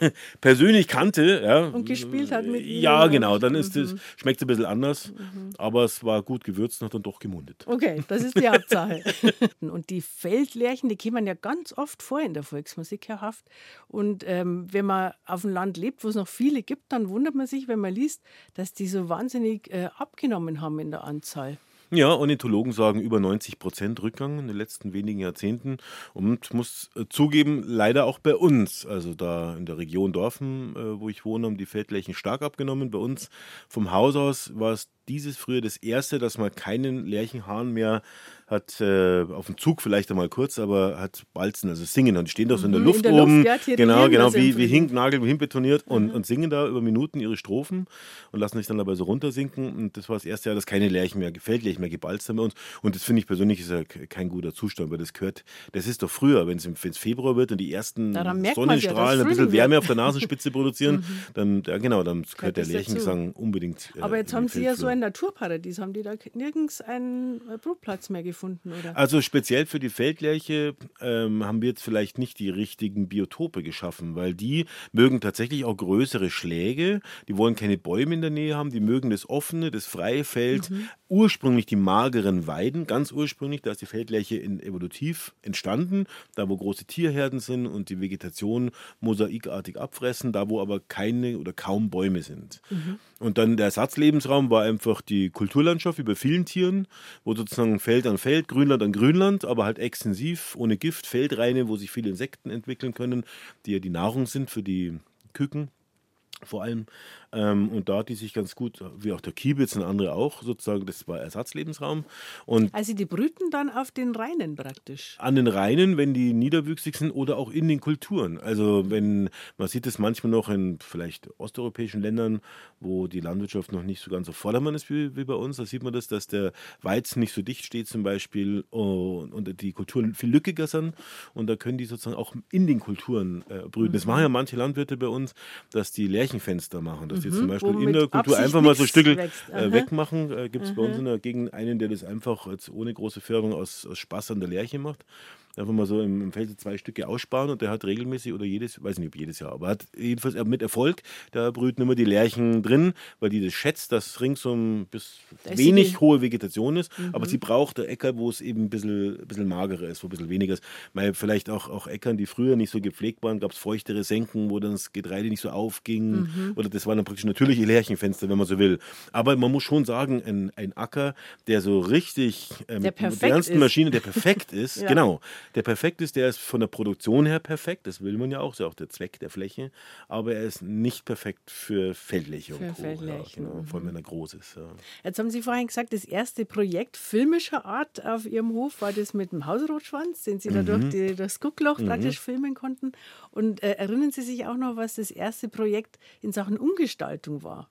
persönlich kannte. Ja, und gespielt hat mit Ja, genau. Dann ist es, mhm. schmeckt es ein bisschen anders. Mhm. Aber es war gut gewürzt und hat dann doch gemundet. Okay, das ist die Hauptsache. und die Feldlärchen, die kommen ja ganz oft vor in der Volksmusik, Herr Haft. Und ähm, wenn man auf dem Land lebt, wo es noch viele gibt, dann wundert man sich, wenn man liest, dass die so wahnsinnig äh, abgenommen haben in der Anzahl. Ja, Ornithologen sagen über 90 Prozent Rückgang in den letzten wenigen Jahrzehnten und muss äh, zugeben, leider auch bei uns. Also da in der Region Dorfen, äh, wo ich wohne, haben die Feldflächen stark abgenommen. Bei uns vom Haus aus war es dieses früher das erste, dass man keinen Lärchenhahn mehr hat äh, auf dem Zug vielleicht einmal kurz, aber hat Balzen, also singen. Und die stehen doch so in der mhm, Luft in der oben. Luft, ja, genau, genau, wie, wie Hinknagel, wie hinbetoniert mhm. und, und singen da über Minuten ihre Strophen und lassen sich dann dabei so runtersinken. Und das war das erste Jahr, dass keine Lärchen mehr, Feldlärchen mehr gebalzt haben bei uns. Und das finde ich persönlich ist ja kein guter Zustand, weil das gehört, das ist doch früher, wenn es Februar wird und die ersten Sonnenstrahlen ja, ein bisschen Wärme auf der Nasenspitze produzieren, mhm. dann, ja genau, dann gehört der Lärchengesang unbedingt. Äh, aber jetzt haben Sie ja so ein Naturparadies, haben die da nirgends einen Brutplatz mehr gefunden? gefunden, oder? Also speziell für die Feldlerche ähm, haben wir jetzt vielleicht nicht die richtigen Biotope geschaffen, weil die mögen tatsächlich auch größere Schläge, die wollen keine Bäume in der Nähe haben, die mögen das offene, das freie Feld, mhm. ursprünglich die mageren Weiden, ganz ursprünglich, da ist die Feldlerche in, evolutiv entstanden, da wo große Tierherden sind und die Vegetation mosaikartig abfressen, da wo aber keine oder kaum Bäume sind. Mhm. Und dann der Ersatzlebensraum war einfach die Kulturlandschaft bei vielen Tieren, wo sozusagen Feld an Feld, Grünland an Grünland, aber halt extensiv, ohne Gift, Feldreine, wo sich viele Insekten entwickeln können, die ja die Nahrung sind für die Küken vor allem. Ähm, und da hat die sich ganz gut, wie auch der Kiebitz und andere auch, sozusagen, das war Ersatzlebensraum. Und also die brüten dann auf den Rheinen praktisch? An den Rheinen, wenn die niederwüchsig sind oder auch in den Kulturen. Also wenn, man sieht es manchmal noch in vielleicht osteuropäischen Ländern, wo die Landwirtschaft noch nicht so ganz auf Vordermann ist wie, wie bei uns, da sieht man das, dass der Weizen nicht so dicht steht zum Beispiel und, und die Kulturen viel lückiger sind und da können die sozusagen auch in den Kulturen äh, brüten. Mhm. Das machen ja manche Landwirte bei uns, dass die Lärchenfenster machen, dass die mhm, zum Beispiel in der Kultur einfach mal so Stücke äh, wegmachen. Äh, Gibt es bei uns in der Gegend einen, der das einfach jetzt ohne große Förderung aus, aus Spaß an der Lerche macht. Einfach mal so im, im Feld zwei Stücke aussparen und der hat regelmäßig oder jedes, weiß nicht ob jedes Jahr, aber hat jedenfalls mit Erfolg, da brüten immer die Lerchen drin, weil die das schätzt, dass ringsum bis wenig hohe Vegetation ist, mhm. aber sie braucht Äcker, wo es eben ein bisschen, ein bisschen magerer ist, wo ein bisschen weniger ist. Weil vielleicht auch, auch Äckern, die früher nicht so gepflegt waren, gab es feuchtere Senken, wo dann das Getreide nicht so aufging. Mhm. Oder das waren dann praktisch natürliche Lärchenfenster, wenn man so will. Aber man muss schon sagen, ein, ein Acker, der so richtig ähm, der mit modernsten Maschinen, der perfekt ist, ja. genau, der perfekt ist, der ist von der Produktion her perfekt, das will man ja auch, das ist ja auch der Zweck der Fläche, aber er ist nicht perfekt für Feldlöcher und Co. Feldlöcher. Ja, genau, vor allem wenn er groß ist. Ja. Jetzt haben Sie vorhin gesagt, das erste Projekt filmischer Art auf Ihrem Hof war das mit dem Hausrotschwanz, den Sie mhm. da durch die, das Guckloch mhm. praktisch filmen konnten. Und äh, erinnern Sie sich auch noch, was das erste Projekt in Sachen Umgestaltung war?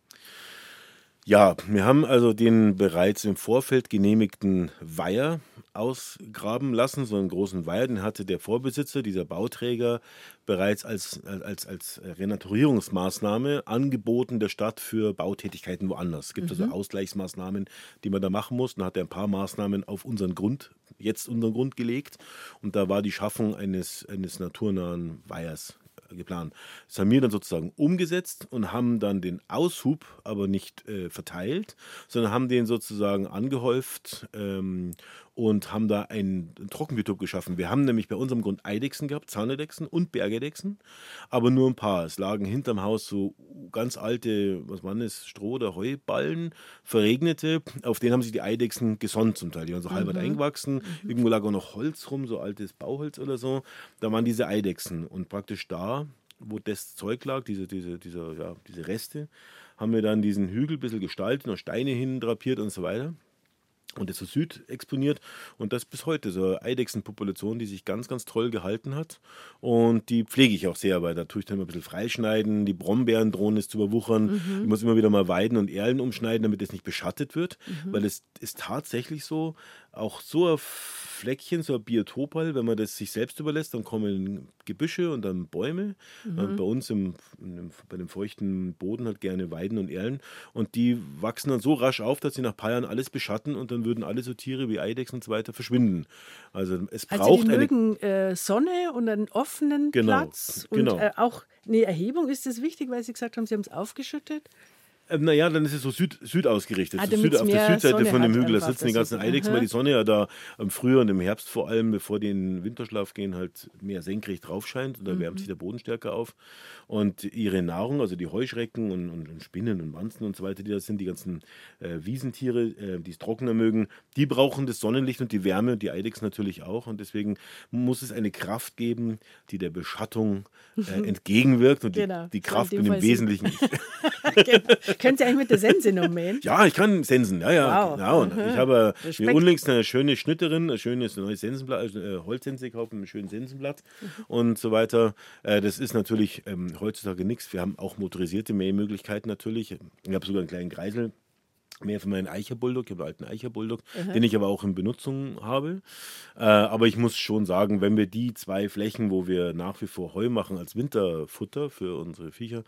Ja, wir haben also den bereits im Vorfeld genehmigten Weiher ausgraben lassen, so einen großen Weiher, den hatte der Vorbesitzer, dieser Bauträger, bereits als, als, als Renaturierungsmaßnahme angeboten der Stadt für Bautätigkeiten woanders. Es gibt also mhm. also Ausgleichsmaßnahmen, die man da machen muss. Dann hat er ein paar Maßnahmen auf unseren Grund, jetzt unseren Grund gelegt. Und da war die Schaffung eines, eines naturnahen Weihers geplant. Das haben wir dann sozusagen umgesetzt und haben dann den Aushub aber nicht äh, verteilt, sondern haben den sozusagen angehäuft ähm, und haben da ein, Trockenbiotop geschaffen. Wir haben nämlich bei unserem Grund Eidechsen gehabt, Zahnedechsen und Bergedechsen, aber nur ein paar. Es lagen hinterm Haus so ganz alte, was waren das, Stroh- oder Heuballen, verregnete, auf denen haben sich die Eidechsen gesonnt zum Teil. Die waren so mhm. halb eingewachsen. Mhm. Irgendwo lag auch noch Holz rum, so altes Bauholz oder so. Da waren diese Eidechsen und praktisch da, wo das Zeug lag, diese, diese, diese, ja, diese Reste, haben wir dann diesen Hügel ein bisschen gestaltet, noch Steine hin drapiert und so weiter und das so Süd exponiert und das bis heute so eine Eidechsenpopulation, die sich ganz, ganz toll gehalten hat und die pflege ich auch sehr, weil da tue ich dann immer ein bisschen freischneiden, die Brombeeren drohen es zu überwuchern, mhm. ich muss immer wieder mal Weiden und Erlen umschneiden, damit es nicht beschattet wird, mhm. weil es ist tatsächlich so, auch so ein Fleckchen, so ein Biotopal, wenn man das sich selbst überlässt, dann kommen Gebüsche und dann Bäume. Mhm. bei uns im, im, bei dem feuchten Boden halt gerne Weiden und Erlen. Und die wachsen dann so rasch auf, dass sie nach ein paar Jahren alles beschatten und dann würden alle so Tiere wie Eidechsen und so weiter verschwinden. Also es also braucht die mögen äh, Sonne und einen offenen genau, Platz. Und genau. äh, auch eine Erhebung ist das wichtig, weil Sie gesagt haben, Sie haben es aufgeschüttet. Ähm, naja, dann ist es so süd, süd ausgerichtet. Ah, so süd, auf der Südseite Sonne von dem Hügel, da sitzen die ganzen Eidechsen, weil die Sonne ja da im Frühjahr und im Herbst vor allem, bevor die in den Winterschlaf gehen, halt mehr senkrecht drauf scheint und da mhm. wärmt sich der Boden stärker auf. Und ihre Nahrung, also die Heuschrecken und, und, und Spinnen und Wanzen und so weiter, die da sind, die ganzen äh, Wiesentiere, äh, die es trockener mögen, die brauchen das Sonnenlicht und die Wärme und die Eidechsen natürlich auch. Und deswegen muss es eine Kraft geben, die der Beschattung äh, entgegenwirkt und genau. die, die Kraft bin im Wesentlichen ich. genau. Können Sie eigentlich mit der Sense noch mähen? Ja, ich kann sensen, ja, ja. Wow. Genau. Mhm. Ich habe mir unlängst eine schöne Schnitterin, ein schönes neues Sensenblatt, äh, Holzsense gekauft, ein schönes Sensenblatt mhm. und so weiter. Äh, das ist natürlich ähm, heutzutage nichts. Wir haben auch motorisierte Mähmöglichkeiten natürlich. Ich habe sogar einen kleinen Kreisel mehr für meinen Eicherbulldog, ich habe einen alten Eicherbulldog, mhm. den ich aber auch in Benutzung habe. Äh, aber ich muss schon sagen, wenn wir die zwei Flächen, wo wir nach wie vor Heu machen als Winterfutter für unsere Viecher,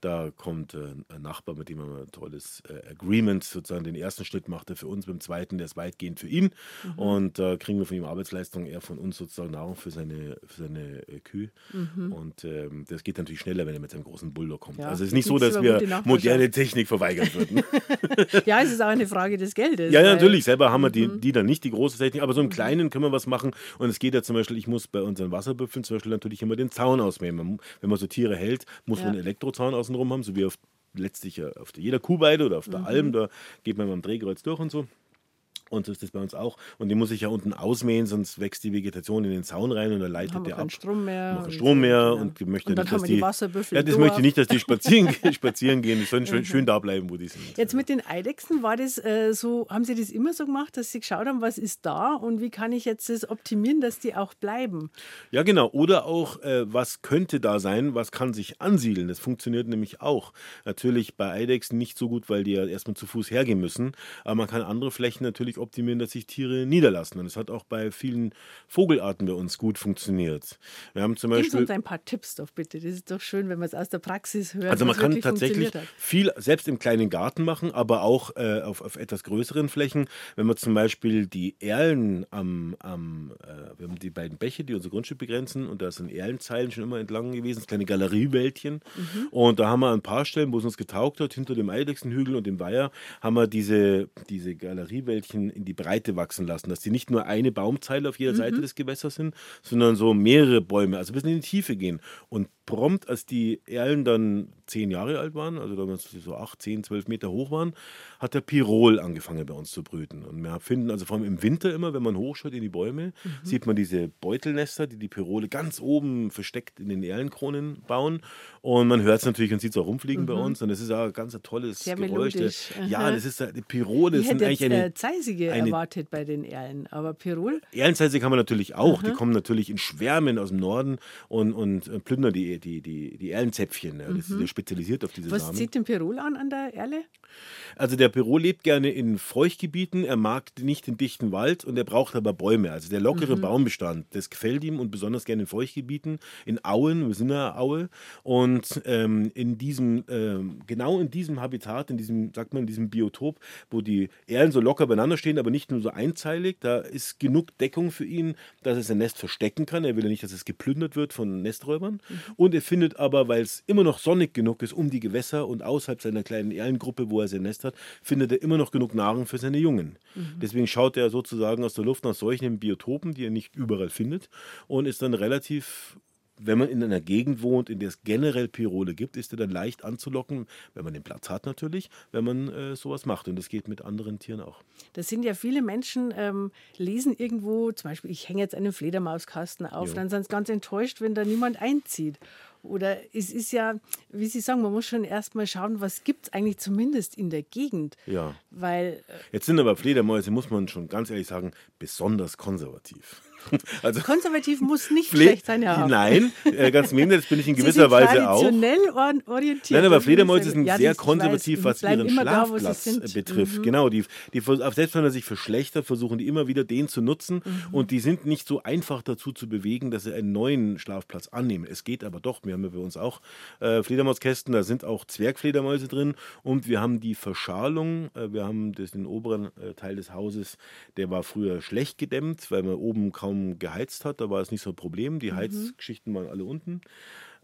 da kommt äh, ein Nachbar, mit dem wir ein tolles äh, Agreement sozusagen den ersten Schritt macht er für uns, beim zweiten, der ist weitgehend für ihn. Mhm. Und da kriegen wir von ihm Arbeitsleistung, er von uns sozusagen Nahrung für seine, für seine äh, Kühe. Mhm. Und ähm, das geht natürlich schneller, wenn er mit seinem großen Bulldog kommt. Ja, also es ist nicht so, dass wir moderne Technik verweigern würden. ja, es ist auch eine Frage des Geldes. Ja, ja natürlich. Selber haben wir die, mhm. die dann nicht, die große Technik. Aber so im mhm. Kleinen können wir was machen. Und es geht ja zum Beispiel, ich muss bei unseren Wasserbüffeln zum Beispiel natürlich immer den Zaun ausmähen. Wenn man so Tiere hält, muss ja. man einen Elektrozaun außenrum haben, so wie auf letztlich auf jeder Kuhweide oder auf der mhm. Alm. Da geht man dem Drehkreuz durch und so. Und so ist das bei uns auch. Und die muss ich ja unten ausmähen, sonst wächst die Vegetation in den Zaun rein und dann leitet der ab. Strom mehr. Machen Strom mehr ja. und möchte und dann nicht, dass die, die Wasserbüffel ja, das durch. möchte ich nicht, dass die spazieren, spazieren gehen. Die sollen schön, schön da bleiben, wo die sind. Jetzt mit den Eidechsen war das äh, so, haben Sie das immer so gemacht, dass Sie geschaut haben, was ist da und wie kann ich jetzt das optimieren, dass die auch bleiben? Ja, genau. Oder auch, äh, was könnte da sein, was kann sich ansiedeln. Das funktioniert nämlich auch. Natürlich bei Eidechsen nicht so gut, weil die ja erstmal zu Fuß hergehen müssen. Aber man kann andere Flächen natürlich optimieren, dass sich Tiere niederlassen. Und es hat auch bei vielen Vogelarten bei uns gut funktioniert. Wir haben zum Beispiel. Gib uns ein paar Tipps doch bitte. Das ist doch schön, wenn man es aus der Praxis hört. Also man kann tatsächlich viel selbst im kleinen Garten machen, aber auch äh, auf, auf, etwas größeren Flächen. Wenn man zum Beispiel die Erlen am, am äh, wir haben die beiden Bäche, die unser Grundstück begrenzen, und da sind Erlenzeilen schon immer entlang gewesen, das kleine Galeriewäldchen. Mhm. Und da haben wir ein paar Stellen, wo es uns getaugt hat, hinter dem Eidechsenhügel und dem Weiher, haben wir diese, diese Galeriewäldchen in die Breite wachsen lassen, dass die nicht nur eine Baumzeile auf jeder mhm. Seite des Gewässers sind, sondern so mehrere Bäume, also ein bisschen in die Tiefe gehen. Und prompt, als die Erlen dann zehn Jahre alt waren, also damals so acht, zehn, zwölf Meter hoch waren, hat der Pirol angefangen bei uns zu brüten. Und wir finden also vor allem im Winter immer, wenn man hochschaut in die Bäume, mhm. sieht man diese Beutelnester, die die Pirole ganz oben versteckt in den Erlenkronen bauen. Und man hört es natürlich und sieht es auch rumfliegen mhm. bei uns. Und es ist auch ein ganz tolles Sehr Geräusch. Ja, das ist die Pirole. Ich sind eigentlich eine, äh, Zeisige eine, erwartet bei den Erlen, aber Pirol? Erlenzeisige haben wir natürlich auch. Mhm. Die kommen natürlich in Schwärmen aus dem Norden und, und äh, plündern die, die, die, die Erlenzäpfchen. Ja. Das ist spezialisiert auf diese Was Samen. zieht den Pirol an an der Erle? Also der Pirol lebt gerne in Feuchtgebieten, er mag nicht den dichten Wald und er braucht aber Bäume. Also der lockere mhm. Baumbestand, das gefällt ihm und besonders gerne in Feuchtgebieten, in Auen, wir sind ja Aue. Und ähm, in diesem, ähm, genau in diesem Habitat, in diesem, sagt man, in diesem Biotop, wo die Erlen so locker beieinander stehen, aber nicht nur so einzeilig, da ist genug Deckung für ihn, dass er sein Nest verstecken kann. Er will ja nicht, dass es geplündert wird von Nesträubern. Mhm. Und er findet aber, weil es immer noch sonnig genug ist um die Gewässer und außerhalb seiner kleinen Erlengruppe, wo er sein Nest hat, findet er immer noch genug Nahrung für seine Jungen. Mhm. Deswegen schaut er sozusagen aus der Luft nach solchen Biotopen, die er nicht überall findet und ist dann relativ wenn man in einer Gegend wohnt, in der es generell Pirole gibt, ist er dann leicht anzulocken, wenn man den Platz hat natürlich, wenn man äh, sowas macht. Und das geht mit anderen Tieren auch. Das sind ja viele Menschen, ähm, lesen irgendwo, zum Beispiel, ich hänge jetzt einen Fledermauskasten auf, jo. dann sind sie ganz enttäuscht, wenn da niemand einzieht. Oder es ist ja, wie Sie sagen, man muss schon erstmal schauen, was gibt es eigentlich zumindest in der Gegend. Ja. Weil, äh, Jetzt sind aber Fledermäuse, muss man schon ganz ehrlich sagen, besonders konservativ. Also, Konservativ muss nicht schlecht sein, ja. Nein, äh, ganz im Gegenteil, das bin ich in gewisser Weise auch. traditionell orientiert. Nein, aber Fledermäuse sind ja, sehr konservativ, was ihren Schlafplatz da, betrifft. Mhm. Genau, die, die, selbst wenn er sich verschlechtert, versuchen die immer wieder den zu nutzen. Mhm. Und die sind nicht so einfach dazu zu bewegen, dass sie einen neuen Schlafplatz annehmen. Es geht aber doch. Wir haben ja bei uns auch äh, Fledermauskästen, da sind auch Zwergfledermäuse drin. Und wir haben die Verschalung, äh, wir haben das, den oberen äh, Teil des Hauses, der war früher schlecht gedämmt, weil man oben kaum kaum geheizt hat. Da war es nicht so ein Problem. Die mhm. Heizgeschichten waren alle unten.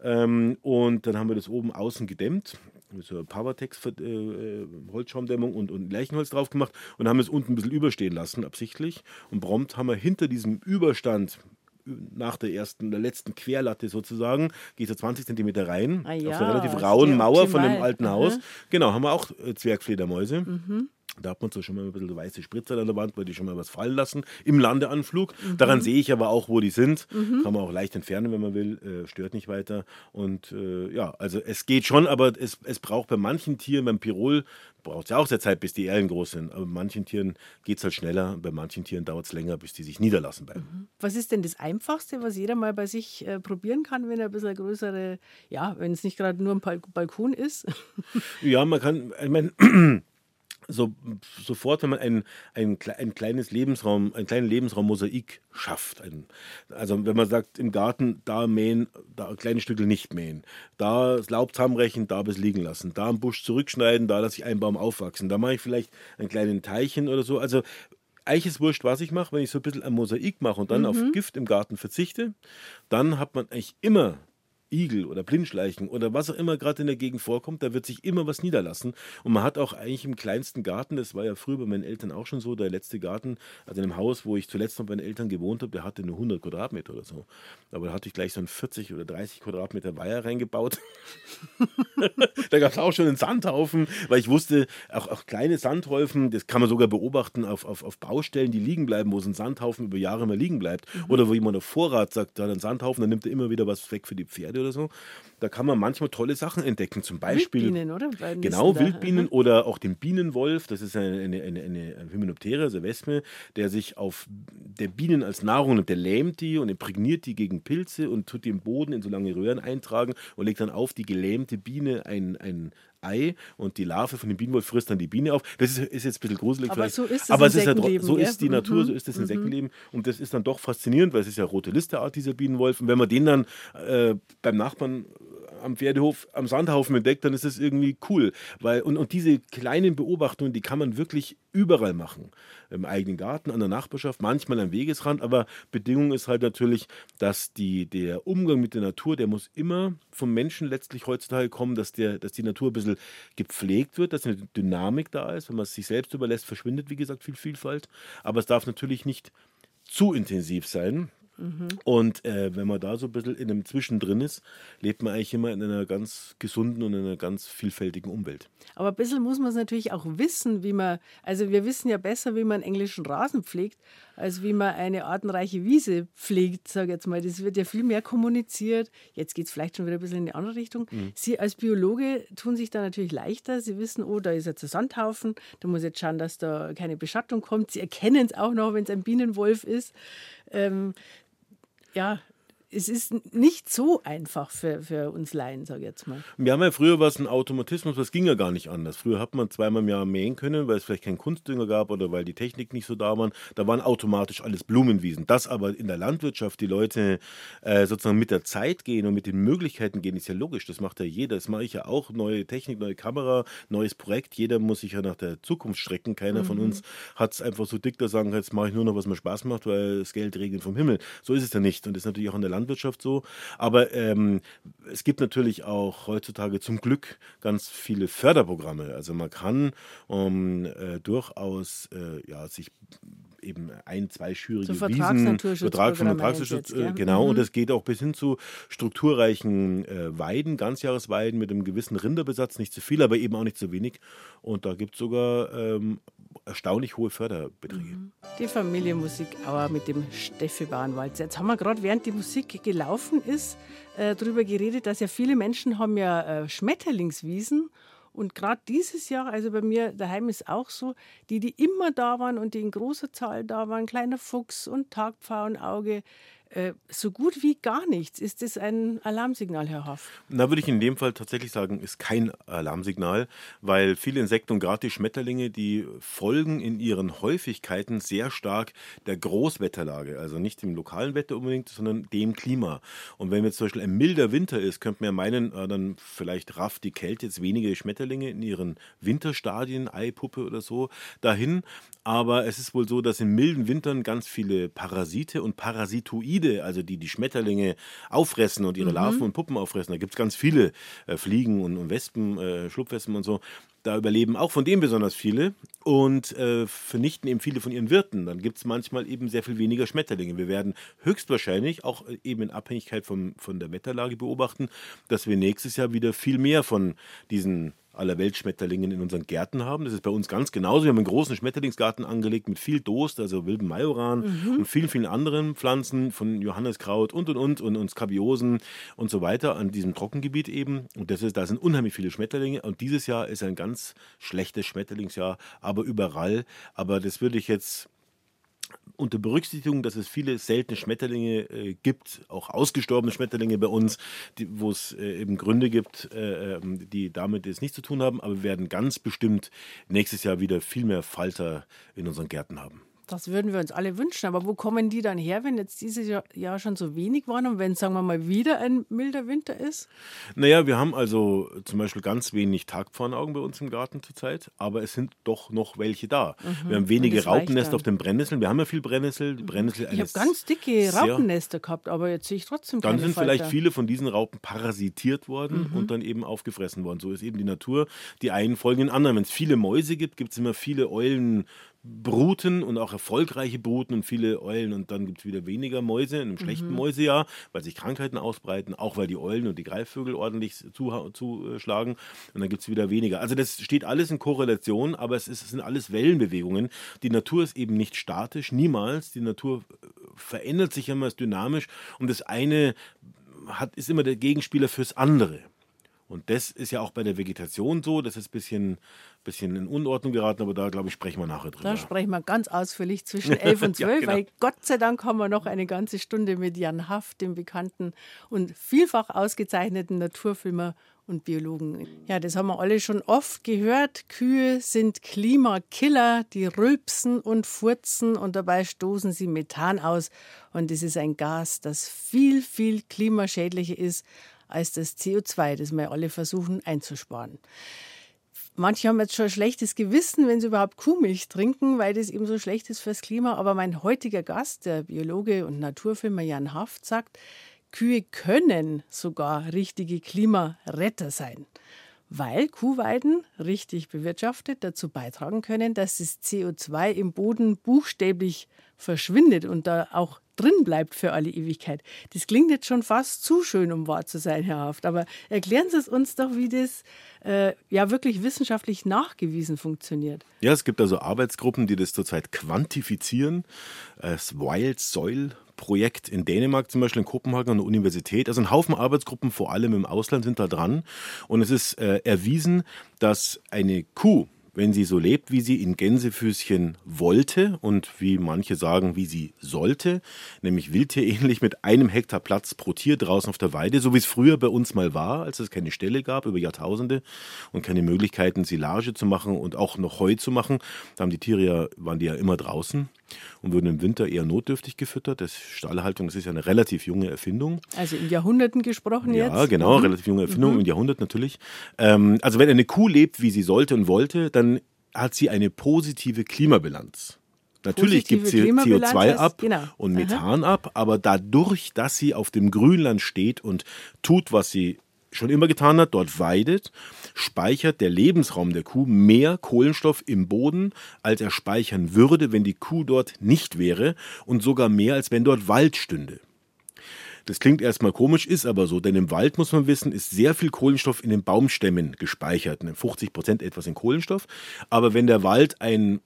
Ähm, und dann haben wir das oben außen gedämmt, mit so Powertex äh, äh, Holzschaumdämmung und, und Lärchenholz drauf gemacht und haben es unten ein bisschen überstehen lassen, absichtlich. Und prompt haben wir hinter diesem Überstand nach der ersten, der letzten Querlatte sozusagen, geht so 20 Zentimeter rein, ah ja, auf einer relativ rauen Mauer von dem alten Haus. Genau, haben wir auch äh, Zwergfledermäuse. Mhm. Da hat man so schon mal ein bisschen weiße Spritzer an der Wand, weil die schon mal was fallen lassen im Landeanflug. Mhm. Daran sehe ich aber auch, wo die sind. Mhm. Kann man auch leicht entfernen, wenn man will. Äh, stört nicht weiter. Und äh, ja, also es geht schon, aber es, es braucht bei manchen Tieren, beim Pirol braucht es ja auch sehr Zeit, bis die Erlen groß sind. Aber bei manchen Tieren geht es halt schneller. Bei manchen Tieren dauert es länger, bis die sich niederlassen bleiben. Mhm. Was ist denn das Einfachste, was jeder mal bei sich äh, probieren kann, wenn er ein bisschen größere, ja, wenn es nicht gerade nur ein Balkon ist? ja, man kann, ich meine, so, sofort, wenn man ein, ein, ein kleines Lebensraum, einen kleinen Lebensraummosaik schafft. Ein, also wenn man sagt, im Garten da mähen, da kleine Stücke nicht mähen, da das Laub zusammenbrechen, da bis liegen lassen, da am Busch zurückschneiden, da lasse ich einen Baum aufwachsen, da mache ich vielleicht einen kleinen Teilchen oder so. Also eigentlich ist wurscht, was ich mache, wenn ich so ein bisschen ein Mosaik mache und dann mhm. auf Gift im Garten verzichte, dann hat man eigentlich immer Igel oder Blindschleichen oder was auch immer gerade in der Gegend vorkommt, da wird sich immer was niederlassen. Und man hat auch eigentlich im kleinsten Garten, das war ja früher bei meinen Eltern auch schon so, der letzte Garten, also in einem Haus, wo ich zuletzt noch bei meinen Eltern gewohnt habe, der hatte nur 100 Quadratmeter oder so. Aber da hatte ich gleich so einen 40 oder 30 Quadratmeter Weiher reingebaut. da gab es auch schon einen Sandhaufen, weil ich wusste, auch, auch kleine Sandhäufen, das kann man sogar beobachten auf, auf, auf Baustellen, die liegen bleiben, wo so ein Sandhaufen über Jahre mal liegen bleibt. Mhm. Oder wo jemand auf Vorrat sagt, da hat einen Sandhaufen, dann nimmt er immer wieder was weg für die Pferde Erde oder so. Da kann man manchmal tolle Sachen entdecken. Zum Beispiel. Wildbienen, oder? Genau, Wildbienen da. oder auch den Bienenwolf. Das ist eine, eine, eine, eine Hymenoptera, also Wespe, der sich auf der Bienen als Nahrung nimmt. Der lähmt die und imprägniert die gegen Pilze und tut im Boden in so lange Röhren eintragen und legt dann auf die gelähmte Biene ein, ein Ei und die Larve von dem Bienenwolf frisst dann die Biene auf. Das ist, ist jetzt ein bisschen gruselig Aber vielleicht. so ist es Aber es ist ja, so ist die Natur, so Mhm. ist das Insektenleben. Und das ist dann doch faszinierend, weil es ist ja rote Listeart, dieser Bienenwolf. Und wenn man den dann äh, beim Nachbarn am Pferdehof, am Sandhaufen entdeckt, dann ist das irgendwie cool. Weil, und, und diese kleinen Beobachtungen, die kann man wirklich überall machen. Im eigenen Garten, an der Nachbarschaft, manchmal am Wegesrand. Aber Bedingung ist halt natürlich, dass die, der Umgang mit der Natur, der muss immer vom Menschen letztlich heutzutage kommen, dass, der, dass die Natur ein bisschen gepflegt wird, dass eine Dynamik da ist. Wenn man es sich selbst überlässt, verschwindet, wie gesagt, viel Vielfalt. Aber es darf natürlich nicht zu intensiv sein. Und äh, wenn man da so ein bisschen in einem Zwischendrin ist, lebt man eigentlich immer in einer ganz gesunden und in einer ganz vielfältigen Umwelt. Aber ein bisschen muss man es natürlich auch wissen, wie man, also wir wissen ja besser, wie man englischen Rasen pflegt, als wie man eine artenreiche Wiese pflegt, sage ich jetzt mal. Das wird ja viel mehr kommuniziert. Jetzt geht es vielleicht schon wieder ein bisschen in die andere Richtung. Sie als Biologe tun sich da natürlich leichter. Sie wissen, oh, da ist jetzt ein Sandhaufen, da muss ich jetzt schauen, dass da keine Beschattung kommt. Sie erkennen es auch noch, wenn es ein Bienenwolf ist. Ähm, ja, es ist nicht so einfach für, für uns Laien, sage ich jetzt mal. Wir haben ja früher was ein Automatismus, das ging ja gar nicht anders. Früher hat man zweimal im Jahr mähen können, weil es vielleicht keinen Kunstdünger gab oder weil die Technik nicht so da war. Da waren automatisch alles Blumenwiesen. Dass aber in der Landwirtschaft die Leute äh, sozusagen mit der Zeit gehen und mit den Möglichkeiten gehen, ist ja logisch. Das macht ja jeder. Das mache ich ja auch. Neue Technik, neue Kamera, neues Projekt. Jeder muss sich ja nach der Zukunft strecken. Keiner von uns hat es einfach so dick, da sagen, jetzt mache ich nur noch, was mir Spaß macht, weil das Geld regnet vom Himmel. So ist es ja nicht. Und das ist natürlich auch in der Landwirtschaft so. Aber ähm, es gibt natürlich auch heutzutage zum Glück ganz viele Förderprogramme. Also man kann um, äh, durchaus äh, ja, sich eben ein, zweischürige So Wiesen, Vertrag von Vertragsschutz, äh, genau. Mhm. Und es geht auch bis hin zu strukturreichen äh, Weiden, Ganzjahresweiden mit einem gewissen Rinderbesatz, nicht zu viel, aber eben auch nicht zu wenig. Und da gibt es sogar ähm, erstaunlich hohe Förderbeträge. Die Familienmusik Auer mit dem Steffi Bahnwalzer. Jetzt haben wir gerade, während die Musik gelaufen ist, äh, darüber geredet, dass ja viele Menschen haben ja äh, Schmetterlingswiesen. Und gerade dieses Jahr, also bei mir daheim ist auch so, die, die immer da waren und die in großer Zahl da waren, kleiner Fuchs und Tagpfauenauge, so gut wie gar nichts. Ist das ein Alarmsignal, Herr Hoff? Da würde ich in dem Fall tatsächlich sagen, ist kein Alarmsignal, weil viele Insekten und gerade die Schmetterlinge, die folgen in ihren Häufigkeiten sehr stark der Großwetterlage. Also nicht dem lokalen Wetter unbedingt, sondern dem Klima. Und wenn jetzt zum Beispiel ein milder Winter ist, könnte man ja meinen, äh, dann vielleicht rafft die Kälte jetzt weniger Schmetterlinge in ihren Winterstadien, Eipuppe oder so, dahin. Aber es ist wohl so, dass in milden Wintern ganz viele Parasite und Parasitoide, also die die Schmetterlinge auffressen und ihre Larven und Puppen auffressen, da gibt es ganz viele äh, Fliegen und, und Wespen, äh, Schlupfwespen und so. Da überleben auch von denen besonders viele und äh, vernichten eben viele von ihren Wirten. Dann gibt es manchmal eben sehr viel weniger Schmetterlinge. Wir werden höchstwahrscheinlich auch eben in Abhängigkeit vom, von der Wetterlage beobachten, dass wir nächstes Jahr wieder viel mehr von diesen Allerweltschmetterlingen in unseren Gärten haben. Das ist bei uns ganz genauso. Wir haben einen großen Schmetterlingsgarten angelegt mit viel Dost, also wilden Majoran und vielen, vielen anderen Pflanzen von Johanneskraut und und und und, und Skabiosen und so weiter an diesem Trockengebiet eben. Und das ist, da sind unheimlich viele Schmetterlinge. Und dieses Jahr ist ein ganz schlechtes Schmetterlingsjahr, aber überall. Aber das würde ich jetzt unter Berücksichtigung, dass es viele seltene Schmetterlinge äh, gibt, auch ausgestorbene Schmetterlinge bei uns, wo es äh, eben Gründe gibt, äh, ähm, die damit jetzt nichts zu tun haben, aber wir werden ganz bestimmt nächstes Jahr wieder viel mehr Falter in unseren Gärten haben. Das würden wir uns alle wünschen. Aber wo kommen die dann her, wenn jetzt dieses Jahr, schon so wenig waren und wenn, sagen wir mal, wieder ein milder Winter ist? Naja, wir haben also zum Beispiel ganz wenig Tagpfauenaugen bei uns im Garten zurzeit, aber es sind doch noch welche da. Wir haben wenige Mhm. Raupennester auf den Brennnesseln. Wir haben ja viel Brennnessel. Die Brennnessel Ich habe ganz dicke Raupennester gehabt, aber jetzt sehe ich trotzdem Dann keine sind Falter. vielleicht viele von diesen Raupen parasitiert worden und dann eben aufgefressen worden. So ist eben die Natur. Die einen folgen den anderen. Wenn es viele Mäuse gibt, gibt es immer viele Eulenbruten und auch erfolgreiche Bruten und viele Eulen. Und dann gibt es wieder weniger Mäuse in einem schlechten Mäusejahr, weil sich Krankheiten ausbreiten, auch weil die Eulen und die Greifvögel ordentlich zuschlagen. Und dann gibt es wieder weniger. Also das steht alles in Korrelation, aber es, ist, es sind alles Wellenbewegungen. Die Natur ist eben nicht statisch, niemals. Die Natur äh, verändert sich immer, ist dynamisch. Und das eine hat, ist immer der Gegenspieler fürs andere. Und das ist ja auch bei der Vegetation so, das ist ein bisschen, bisschen in Unordnung geraten, aber da, glaube ich, sprechen wir nachher drüber. Da sprechen wir ganz ausführlich zwischen 11 und 12, ja, genau. weil Gott sei Dank haben wir noch eine ganze Stunde mit Jan Haft, dem bekannten und vielfach ausgezeichneten Naturfilmer und Biologen. Ja, das haben wir alle schon oft gehört. Kühe sind Klimakiller, die rülpsen und furzen und dabei stoßen sie Methan aus. Und das ist ein Gas, das viel, viel klimaschädlicher ist als das CO2, das wir alle versuchen einzusparen. Manche haben jetzt schon ein schlechtes Gewissen, wenn sie überhaupt Kuhmilch trinken, weil das eben so schlecht ist fürs Klima. Aber mein heutiger Gast, der Biologe und Naturfilmer Jan Haft, sagt, Kühe können sogar richtige Klimaretter sein, weil Kuhweiden richtig bewirtschaftet dazu beitragen können, dass das CO2 im Boden buchstäblich verschwindet und da auch drin bleibt für alle Ewigkeit. Das klingt jetzt schon fast zu schön, um wahr zu sein, Herr Haft. Aber erklären Sie es uns doch, wie das äh, ja wirklich wissenschaftlich nachgewiesen funktioniert. Ja, es gibt also Arbeitsgruppen, die das zurzeit quantifizieren. Das Wild Soil Projekt in Dänemark zum Beispiel, in Kopenhagen an der Universität. Also ein Haufen Arbeitsgruppen, vor allem im Ausland, sind da dran. Und es ist äh, erwiesen, dass eine Kuh, wenn sie so lebt, wie sie in Gänsefüßchen wollte und wie manche sagen, wie sie sollte, nämlich wildtierähnlich mit einem Hektar Platz pro Tier draußen auf der Weide, so wie es früher bei uns mal war, als es keine Ställe gab über Jahrtausende und keine Möglichkeiten, Silage zu machen und auch noch Heu zu machen. Da haben die Tiere ja, waren die ja immer draußen und wurden im Winter eher notdürftig gefüttert. Das Stallhaltung, das ist ja eine relativ junge Erfindung. Also in Jahrhunderten gesprochen ja, jetzt? Ja, genau, mhm. relativ junge Erfindung, mhm. in Jahrhunderten natürlich. Ähm, also wenn eine Kuh lebt, wie sie sollte und wollte, dann hat sie eine positive Klimabilanz. Natürlich gibt sie CO2 ab genau. und Methan Aha. ab, aber dadurch, dass sie auf dem Grünland steht und tut, was sie schon immer getan hat, dort weidet, speichert der Lebensraum der Kuh mehr Kohlenstoff im Boden, als er speichern würde, wenn die Kuh dort nicht wäre und sogar mehr, als wenn dort Wald stünde. Das klingt erstmal komisch, ist aber so, denn im Wald muss man wissen, ist sehr viel Kohlenstoff in den Baumstämmen gespeichert, 50 Prozent etwas in Kohlenstoff. Aber wenn der Wald ein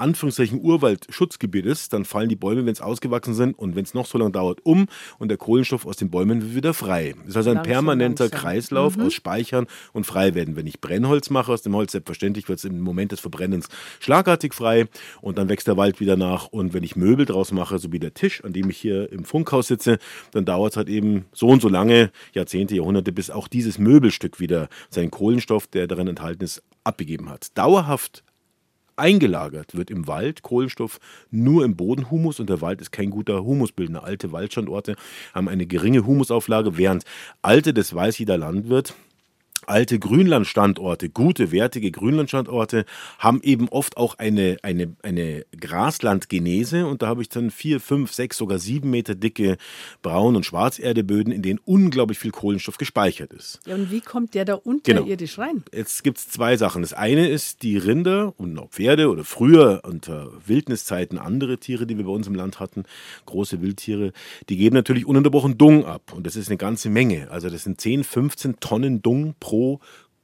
Anführungszeichen Urwaldschutzgebiet ist, dann fallen die Bäume, wenn es ausgewachsen sind und wenn es noch so lange dauert, um und der Kohlenstoff aus den Bäumen wird wieder frei. Das ist also ein langsam, permanenter langsam. Kreislauf mhm. aus Speichern und frei werden. Wenn ich Brennholz mache aus dem Holz, selbstverständlich wird es im Moment des Verbrennens schlagartig frei und dann wächst der Wald wieder nach. Und wenn ich Möbel draus mache, so wie der Tisch, an dem ich hier im Funkhaus sitze, dann dauert es halt eben so und so lange, Jahrzehnte, Jahrhunderte, bis auch dieses Möbelstück wieder seinen Kohlenstoff, der darin enthalten ist, abgegeben hat. Dauerhaft eingelagert wird im Wald Kohlenstoff nur im Bodenhumus und der Wald ist kein guter Humusbildner. Alte Waldstandorte haben eine geringe Humusauflage, während alte, das weiß jeder Landwirt, alte Grünlandstandorte, gute, wertige Grünlandstandorte, haben eben oft auch eine, eine, eine Graslandgenese und da habe ich dann vier, fünf, sechs, sogar sieben Meter dicke Braun- und Schwarzerdeböden, in denen unglaublich viel Kohlenstoff gespeichert ist. Ja, und wie kommt der da unterirdisch genau. rein? Jetzt gibt es zwei Sachen. Das eine ist die Rinder und auch Pferde oder früher unter Wildniszeiten andere Tiere, die wir bei uns im Land hatten, große Wildtiere, die geben natürlich ununterbrochen Dung ab und das ist eine ganze Menge. Also das sind 10, 15 Tonnen Dung pro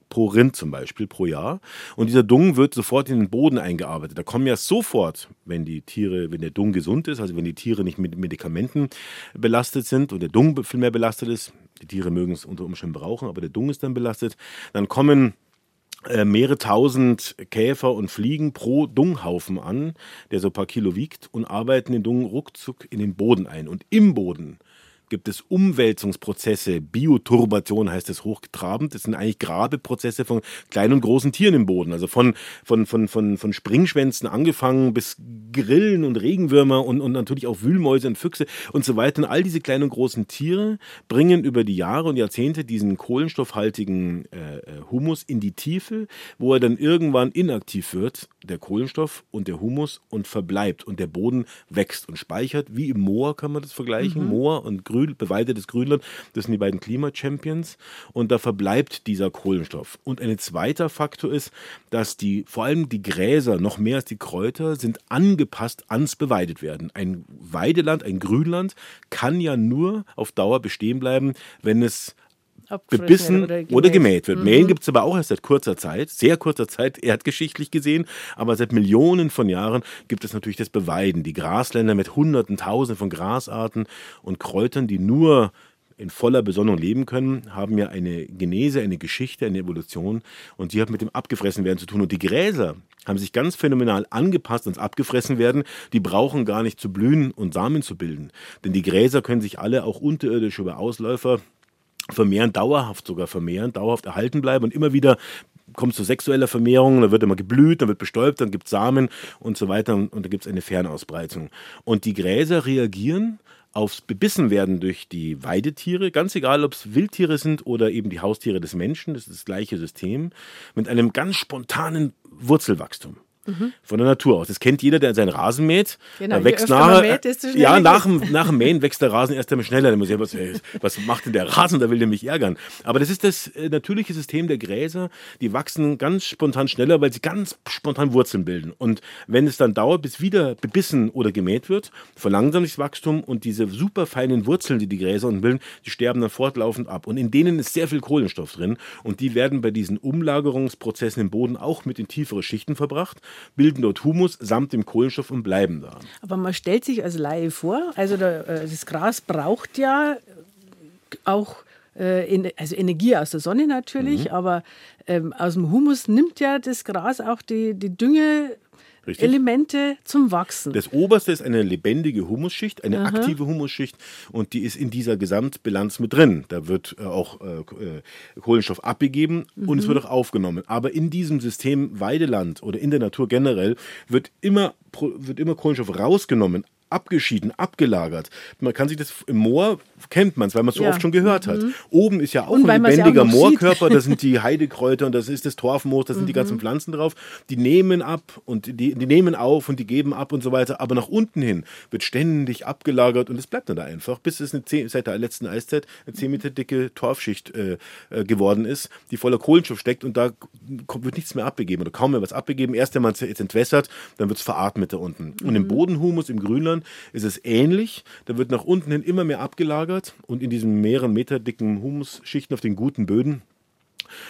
pro Rind zum Beispiel pro Jahr. Und dieser Dung wird sofort in den Boden eingearbeitet. Da kommen ja sofort, wenn die Tiere, wenn der Dung gesund ist, also wenn die Tiere nicht mit Medikamenten belastet sind und der Dung viel mehr belastet ist, die Tiere mögen es unter Umständen brauchen, aber der Dung ist dann belastet, dann kommen äh, mehrere tausend Käfer und Fliegen pro Dunghaufen an, der so ein paar Kilo wiegt, und arbeiten den Dung ruckzuck in den Boden ein. Und im Boden gibt es Umwälzungsprozesse, Bioturbation heißt es hochgetrabend. Das sind eigentlich Grabeprozesse von kleinen und großen Tieren im Boden. Also von, von, von, von, von Springschwänzen angefangen bis Grillen und Regenwürmer und, und natürlich auch Wühlmäuse und Füchse und so weiter. Und all diese kleinen und großen Tiere bringen über die Jahre und Jahrzehnte diesen kohlenstoffhaltigen äh, äh Humus in die Tiefe, wo er dann irgendwann inaktiv wird, der Kohlenstoff und der Humus und verbleibt und der Boden wächst und speichert. Wie im Moor kann man das vergleichen. Mhm. Moor und Grün bewaldetes Grünland. Das sind die beiden Klimachampions. Und da verbleibt dieser Kohlenstoff. Und ein zweiter Faktor ist, dass die, vor allem die Gräser, noch mehr als die Kräuter, sind angepasst ans beweidet werden. Ein Weideland, ein Grünland kann ja nur auf Dauer bestehen bleiben, wenn es bebissen oder gemäht, oder gemäht wird. Mhm. Mähen gibt es aber auch erst seit kurzer Zeit, sehr kurzer Zeit, erdgeschichtlich gesehen, aber seit Millionen von Jahren gibt es natürlich das Beweiden, die Grasländer mit Hunderten, Tausenden von Grasarten und Kräutern, die nur in voller Besonnung leben können, haben ja eine Genese, eine Geschichte, eine Evolution und die hat mit dem Abgefressenwerden zu tun. Und die Gräser haben sich ganz phänomenal angepasst ans Abgefressenwerden. Die brauchen gar nicht zu blühen und Samen zu bilden. Denn die Gräser können sich alle auch unterirdisch über Ausläufer vermehren, dauerhaft sogar vermehren, dauerhaft erhalten bleiben und immer wieder kommt zu sexueller Vermehrung, dann wird immer geblüht, dann wird bestäubt, dann gibt es Samen und so weiter und, und da gibt es eine Fernausbreitung. Und die Gräser reagieren aufs Bebissenwerden durch die Weidetiere, ganz egal, ob es Wildtiere sind oder eben die Haustiere des Menschen, das ist das gleiche System, mit einem ganz spontanen Wurzelwachstum. Mhm. Von der Natur aus. Das kennt jeder, der seinen Rasen mäht. Genau, da wächst nachher, mäht, ja, nach dem, nach dem Mähen wächst der Rasen erst einmal schneller. Dann muss ich, was, was macht denn der Rasen? Da will der mich ärgern. Aber das ist das äh, natürliche System der Gräser. Die wachsen ganz spontan schneller, weil sie ganz spontan Wurzeln bilden. Und wenn es dann dauert, bis wieder bebissen oder gemäht wird, verlangsamt sich das Wachstum und diese super feinen Wurzeln, die die Gräser unten bilden, die sterben dann fortlaufend ab. Und in denen ist sehr viel Kohlenstoff drin. Und die werden bei diesen Umlagerungsprozessen im Boden auch mit in tiefere Schichten verbracht bilden dort Humus samt dem Kohlenstoff und bleiben da. Aber man stellt sich als Laie vor, also äh, das Gras braucht ja auch äh, also Energie aus der Sonne natürlich, mhm. aber ähm, aus dem Humus nimmt ja das Gras auch die, die Dünge Richtig? Elemente zum Wachsen. Das oberste ist eine lebendige Humusschicht, eine Aha. aktive Humusschicht und die ist in dieser Gesamtbilanz mit drin. Da wird äh, auch äh, äh, Kohlenstoff abgegeben mhm. und es mhm. wird auch aufgenommen. Aber in diesem System Weideland oder in der Natur generell wird immer, wird immer Kohlenstoff rausgenommen, abgeschieden, abgelagert. Man kann sich das im Moor kennt man es, weil man es so ja. oft schon gehört hat. Mhm. Oben ist ja auch und ein lebendiger ja Moorkörper, da sind die Heidekräuter und das ist das Torfmoos, da sind mhm. die ganzen Pflanzen drauf. Die nehmen ab und die, die nehmen auf und die geben ab und so weiter. Aber nach unten hin wird ständig abgelagert und es bleibt dann da einfach, bis es eine 10, seit der letzten Eiszeit eine 10 Meter dicke Torfschicht äh, äh, geworden ist, die voller Kohlenstoff steckt und da kommt, wird nichts mehr abgegeben oder kaum mehr was abgegeben. Erst wenn man es jetzt entwässert, dann wird es veratmet da unten. Mhm. Und im mhm. Bodenhumus im Grünland ist es ähnlich. Da wird nach unten hin immer mehr abgelagert und in diesen mehreren Meter dicken Humusschichten auf den guten Böden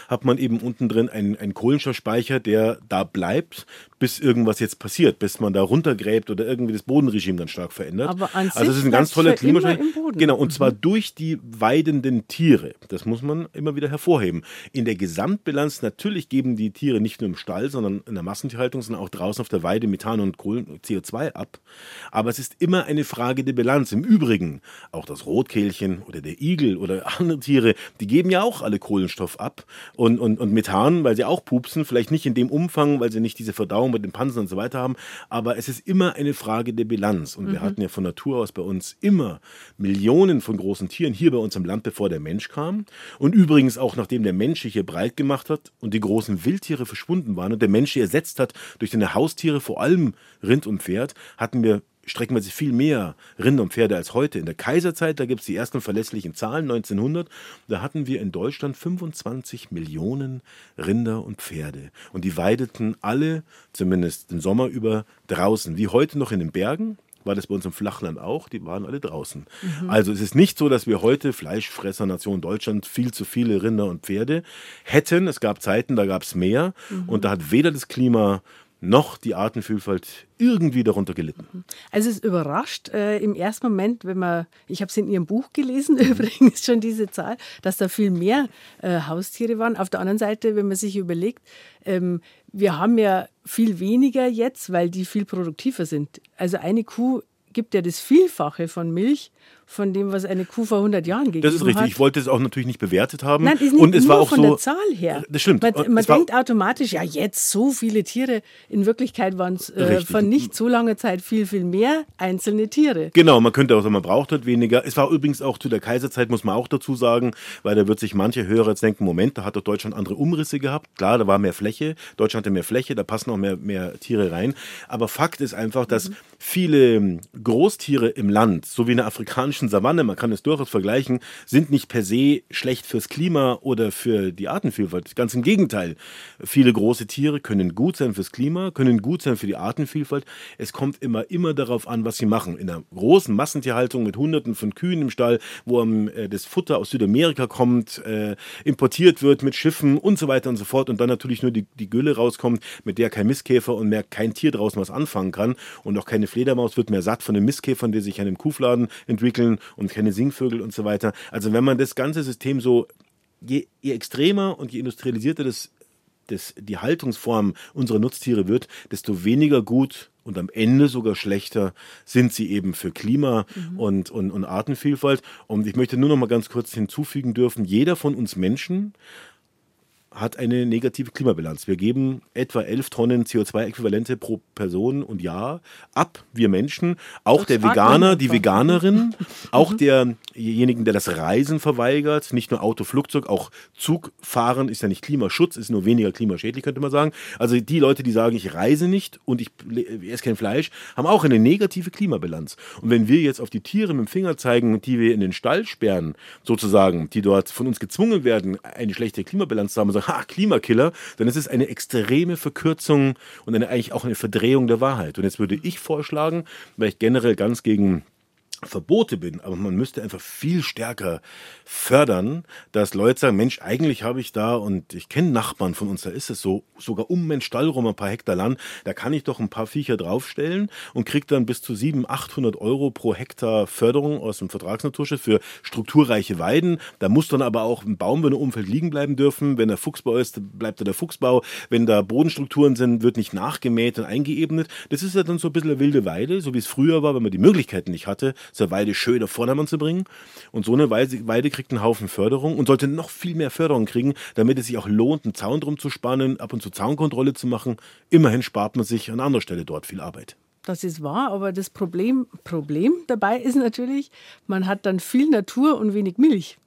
hat man eben unten drin einen, einen Kohlenstoffspeicher, der da bleibt, bis irgendwas jetzt passiert, bis man da runtergräbt oder irgendwie das Bodenregime dann stark verändert. Aber an also es ist ein ganz toller Klimaschutz. Genau, und mhm. zwar durch die weidenden Tiere. Das muss man immer wieder hervorheben. In der Gesamtbilanz natürlich geben die Tiere nicht nur im Stall, sondern in der Massentierhaltung, sondern auch draußen auf der Weide Methan und Kohlen, CO2 ab. Aber es ist immer eine Frage der Bilanz. Im Übrigen, auch das Rotkehlchen oder der Igel oder andere Tiere, die geben ja auch alle Kohlenstoff ab und, und, und Methan, weil sie auch pupsen, vielleicht nicht in dem Umfang, weil sie nicht diese Verdauung mit den Panzern und so weiter haben, aber es ist immer eine Frage der Bilanz. Und mhm. wir hatten ja von Natur aus bei uns immer Millionen von großen Tieren hier bei uns im Land, bevor der Mensch kam. Und übrigens auch nachdem der Mensch sich hier breit gemacht hat und die großen Wildtiere verschwunden waren und der Mensch sie ersetzt hat durch seine Haustiere, vor allem Rind und Pferd, hatten wir streckenweise viel mehr Rinder und Pferde als heute. In der Kaiserzeit, da gibt es die ersten verlässlichen Zahlen, 1900, da hatten wir in Deutschland 25 Millionen Rinder und Pferde. Und die weideten alle, zumindest den Sommer über, draußen. Wie heute noch in den Bergen, war das bei uns im Flachland auch, die waren alle draußen. Mhm. Also es ist nicht so, dass wir heute Fleischfressernation Deutschland viel zu viele Rinder und Pferde hätten. Es gab Zeiten, da gab es mehr mhm. und da hat weder das Klima noch die Artenvielfalt irgendwie darunter gelitten. Also es überrascht äh, im ersten Moment, wenn man, ich habe es in Ihrem Buch gelesen, übrigens schon diese Zahl, dass da viel mehr äh, Haustiere waren. Auf der anderen Seite, wenn man sich überlegt, ähm, wir haben ja viel weniger jetzt, weil die viel produktiver sind. Also eine Kuh gibt ja das Vielfache von Milch von dem, was eine Kuh vor 100 Jahren gegeben hat. Das ist richtig. Hat. Ich wollte es auch natürlich nicht bewertet haben. Nein, ist nicht und es nur war auch von so, der Zahl her. Das stimmt. Man, man denkt automatisch, ja jetzt so viele Tiere. In Wirklichkeit waren es äh, von nicht so langer Zeit viel, viel mehr einzelne Tiere. Genau, man könnte auch sagen, man braucht halt weniger. Es war übrigens auch zu der Kaiserzeit, muss man auch dazu sagen, weil da wird sich manche Hörer jetzt denken, Moment, da hat doch Deutschland andere Umrisse gehabt. Klar, da war mehr Fläche. Deutschland hatte mehr Fläche, da passen auch mehr, mehr Tiere rein. Aber Fakt ist einfach, dass mhm. viele Großtiere im Land, so wie in der afrikanischen Savanne, man kann es durchaus vergleichen, sind nicht per se schlecht fürs Klima oder für die Artenvielfalt. Ganz im Gegenteil. Viele große Tiere können gut sein fürs Klima, können gut sein für die Artenvielfalt. Es kommt immer, immer darauf an, was sie machen. In einer großen Massentierhaltung mit Hunderten von Kühen im Stall, wo äh, das Futter aus Südamerika kommt, äh, importiert wird mit Schiffen und so weiter und so fort und dann natürlich nur die, die Gülle rauskommt, mit der kein Mistkäfer und mehr kein Tier draußen was anfangen kann und auch keine Fledermaus wird mehr satt von den Mistkäfern, die sich an dem Kuhfladen entwickeln und keine Singvögel und so weiter. Also wenn man das ganze System so, je, je extremer und je industrialisierter das, das, die Haltungsform unserer Nutztiere wird, desto weniger gut und am Ende sogar schlechter sind sie eben für Klima mhm. und, und, und Artenvielfalt. Und ich möchte nur noch mal ganz kurz hinzufügen dürfen, jeder von uns Menschen hat eine negative Klimabilanz. Wir geben etwa 11 Tonnen CO2-Äquivalente pro Person und Jahr ab, wir Menschen. Auch das der Veganer, die Veganerin, auch mhm. derjenigen, der das Reisen verweigert, nicht nur Auto, Flugzeug, auch Zugfahren ist ja nicht Klimaschutz, ist nur weniger klimaschädlich, könnte man sagen. Also die Leute, die sagen, ich reise nicht und ich esse kein Fleisch, haben auch eine negative Klimabilanz. Und wenn wir jetzt auf die Tiere mit dem Finger zeigen, die wir in den Stall sperren, sozusagen, die dort von uns gezwungen werden, eine schlechte Klimabilanz zu haben, und sagen, ha, Klimakiller, dann ist es eine extreme Verkürzung und eine, eigentlich auch eine Verdrehung der Wahrheit. Und jetzt würde ich vorschlagen, weil ich generell ganz gegen Verbote bin, aber man müsste einfach viel stärker fördern, dass Leute sagen, Mensch, eigentlich habe ich da und ich kenne Nachbarn von uns, da ist es so, sogar um meinen Stall rum ein paar Hektar Land, da kann ich doch ein paar Viecher draufstellen und kriege dann bis zu 700, 800 Euro pro Hektar Förderung aus dem Vertragsnaturschutz für strukturreiche Weiden. Da muss dann aber auch ein Baum, wenn er Umfeld liegen bleiben dürfen. Wenn der Fuchsbau ist, bleibt da der Fuchsbau. Wenn da Bodenstrukturen sind, wird nicht nachgemäht und eingeebnet. Das ist ja dann so ein bisschen eine wilde Weide, so wie es früher war, wenn man die Möglichkeiten nicht hatte, zur Weide schön auf Vordermann zu bringen. Und so eine Weide kriegt einen Haufen Förderung und sollte noch viel mehr Förderung kriegen, damit es sich auch lohnt, einen Zaun drum zu spannen, ab und zu Zaunkontrolle zu machen. Immerhin spart man sich an anderer Stelle dort viel Arbeit. Das ist wahr, aber das Problem, Problem dabei ist natürlich, man hat dann viel Natur und wenig Milch.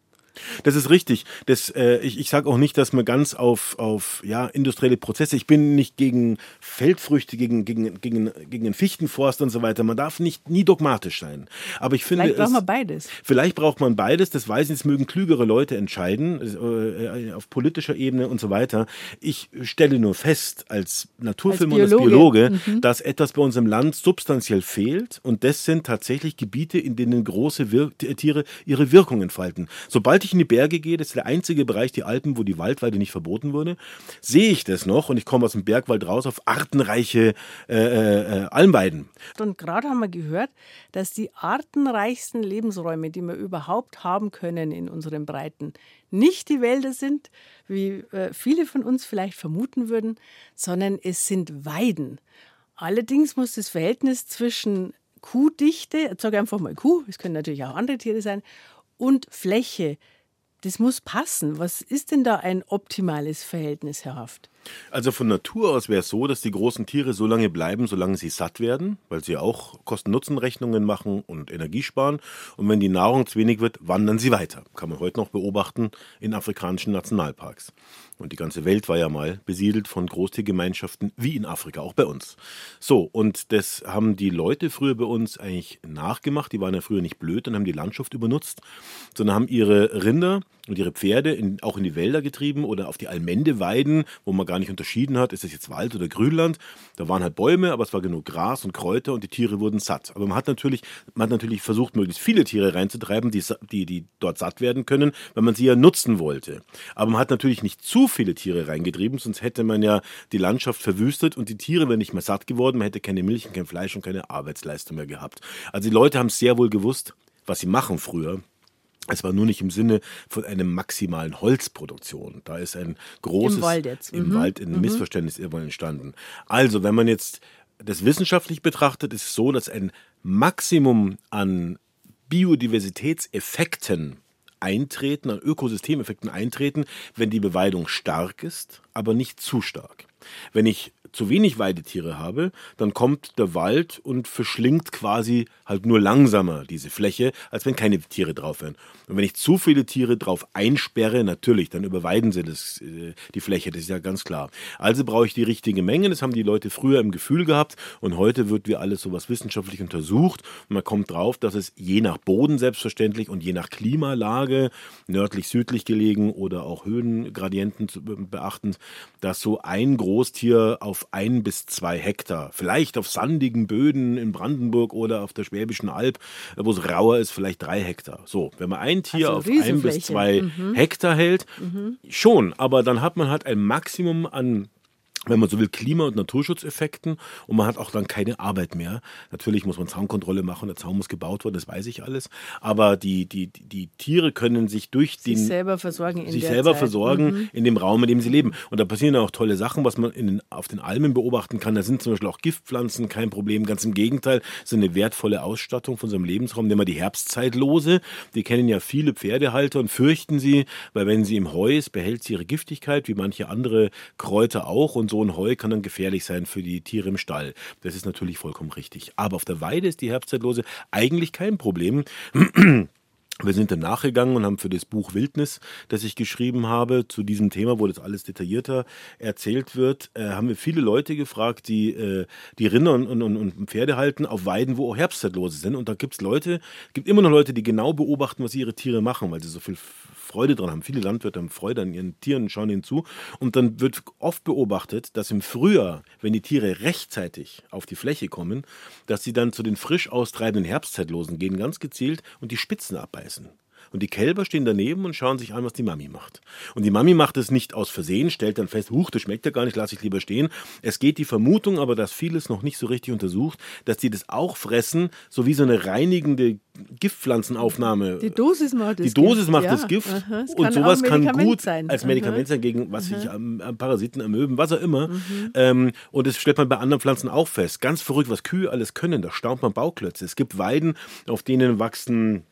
Das ist richtig. Das, äh, ich ich sage auch nicht, dass man ganz auf, auf ja, industrielle Prozesse, ich bin nicht gegen Feldfrüchte, gegen, gegen, gegen, gegen den Fichtenforst und so weiter. Man darf nicht nie dogmatisch sein. Aber ich finde. Vielleicht braucht man beides. Vielleicht braucht man beides, das weiß ich, es mögen klügere Leute entscheiden, äh, auf politischer Ebene und so weiter. Ich stelle nur fest, als Naturfilmer und als Biologe, mhm. dass etwas bei uns im Land substanziell fehlt und das sind tatsächlich Gebiete, in denen große Wir Tiere ihre Wirkung entfalten. Sobald ich ich in die Berge gehe, das ist der einzige Bereich, die Alpen, wo die Waldweide nicht verboten wurde, sehe ich das noch und ich komme aus dem Bergwald raus auf artenreiche äh, äh, Almweiden. Und gerade haben wir gehört, dass die artenreichsten Lebensräume, die wir überhaupt haben können in unseren Breiten, nicht die Wälder sind, wie äh, viele von uns vielleicht vermuten würden, sondern es sind Weiden. Allerdings muss das Verhältnis zwischen Kuhdichte, ich sage einfach mal Kuh, es können natürlich auch andere Tiere sein, und Fläche das muss passen. Was ist denn da ein optimales Verhältnis, Herr Haft? Also von Natur aus wäre es so, dass die großen Tiere so lange bleiben, solange sie satt werden, weil sie auch Kosten-Nutzen-Rechnungen machen und Energie sparen. Und wenn die Nahrung zu wenig wird, wandern sie weiter. Kann man heute noch beobachten in afrikanischen Nationalparks. Und die ganze Welt war ja mal besiedelt von Großtiergemeinschaften wie in Afrika, auch bei uns. So, und das haben die Leute früher bei uns eigentlich nachgemacht. Die waren ja früher nicht blöd und haben die Landschaft übernutzt, sondern haben ihre Rinder und ihre Pferde in, auch in die Wälder getrieben oder auf die Almendeweiden, wo man gar nicht unterschieden hat, ist das jetzt Wald oder Grünland. Da waren halt Bäume, aber es war genug Gras und Kräuter und die Tiere wurden satt. Aber man hat natürlich, man hat natürlich versucht, möglichst viele Tiere reinzutreiben, die, die, die dort satt werden können, weil man sie ja nutzen wollte. Aber man hat natürlich nicht zu viele Tiere reingetrieben, sonst hätte man ja die Landschaft verwüstet und die Tiere wären nicht mehr satt geworden, man hätte keine Milch und kein Fleisch und keine Arbeitsleistung mehr gehabt. Also die Leute haben sehr wohl gewusst, was sie machen früher. Es war nur nicht im Sinne von einer maximalen Holzproduktion. Da ist ein großes Im Wald, jetzt. Im mhm. Wald ein mhm. Missverständnis irgendwann entstanden. Also, wenn man jetzt das wissenschaftlich betrachtet, ist es so, dass ein Maximum an Biodiversitätseffekten eintreten, an Ökosystemeffekten eintreten, wenn die Beweidung stark ist, aber nicht zu stark. Wenn ich zu wenig Weidetiere habe, dann kommt der Wald und verschlingt quasi halt nur langsamer diese Fläche, als wenn keine Tiere drauf wären. Und wenn ich zu viele Tiere drauf einsperre, natürlich, dann überweiden sie das, äh, die Fläche, das ist ja ganz klar. Also brauche ich die richtige Menge, das haben die Leute früher im Gefühl gehabt und heute wird wie alles sowas wissenschaftlich untersucht und man kommt drauf, dass es je nach Boden selbstverständlich und je nach Klimalage, nördlich, südlich gelegen oder auch Höhengradienten zu beachten, dass so ein Großtier auf auf ein bis zwei Hektar. Vielleicht auf sandigen Böden in Brandenburg oder auf der Schwäbischen Alb, wo es rauer ist, vielleicht drei Hektar. So, wenn man ein Tier also auf ein bis zwei mhm. Hektar hält, mhm. schon, aber dann hat man halt ein Maximum an wenn man so will, Klima- und Naturschutzeffekten und man hat auch dann keine Arbeit mehr. Natürlich muss man Zaunkontrolle machen, der Zaun muss gebaut werden, das weiß ich alles. Aber die, die, die Tiere können sich durch Sich den selber versorgen in sich selber Zeit. versorgen Mhm. in dem Raum, in dem sie leben. Und da passieren auch tolle Sachen, was man den, auf den Almen beobachten kann. Da sind zum Beispiel auch Giftpflanzen kein Problem. Ganz im Gegenteil, es ist eine wertvolle Ausstattung von so einem Lebensraum. Nehmen wir die Herbstzeitlose. Die kennen ja viele Pferdehalter und fürchten sie, weil wenn sie im Heu ist, behält sie ihre Giftigkeit, wie manche andere Kräuter auch. Und so ein Heu kann dann gefährlich sein für die Tiere im Stall. Das ist natürlich vollkommen richtig. Aber auf der Weide ist die Herbstzeitlose eigentlich kein Problem. Wir sind dann nachgegangen und haben für das Buch Wildnis, das ich geschrieben habe, zu diesem Thema, wo das alles detaillierter erzählt wird, äh, haben wir viele Leute gefragt, die, äh, die Rinder und, und, und Pferde halten auf Weiden, wo auch Herbstzeitlose sind. Und da gibt es Leute, gibt immer noch Leute, die genau beobachten, was ihre Tiere machen, weil sie so viel Freude dran haben. Viele Landwirte haben Freude an ihren Tieren, schauen ihnen zu. Und dann wird oft beobachtet, dass im Frühjahr, wenn die Tiere rechtzeitig auf die Fläche kommen, dass sie dann zu den frisch austreibenden Herbstzeitlosen gehen, ganz gezielt und die Spitzen abbeißen. Und die Kälber stehen daneben und schauen sich an, was die Mami macht. Und die Mami macht es nicht aus Versehen, stellt dann fest, huch, das schmeckt ja gar nicht, lasse ich lieber stehen. Es geht die Vermutung, aber dass vieles noch nicht so richtig untersucht, dass die das auch fressen, so wie so eine reinigende Giftpflanzenaufnahme. Die Dosis macht das Die Dosis Gift, macht ja. das Gift Aha, und sowas kann gut sein. als Aha. Medikament sein gegen was ich am, am Parasiten, am Möben, was auch immer. Mhm. Ähm, und das stellt man bei anderen Pflanzen auch fest. Ganz verrückt, was Kühe alles können. Da staunt man Bauklötze. Es gibt Weiden, auf denen wachsen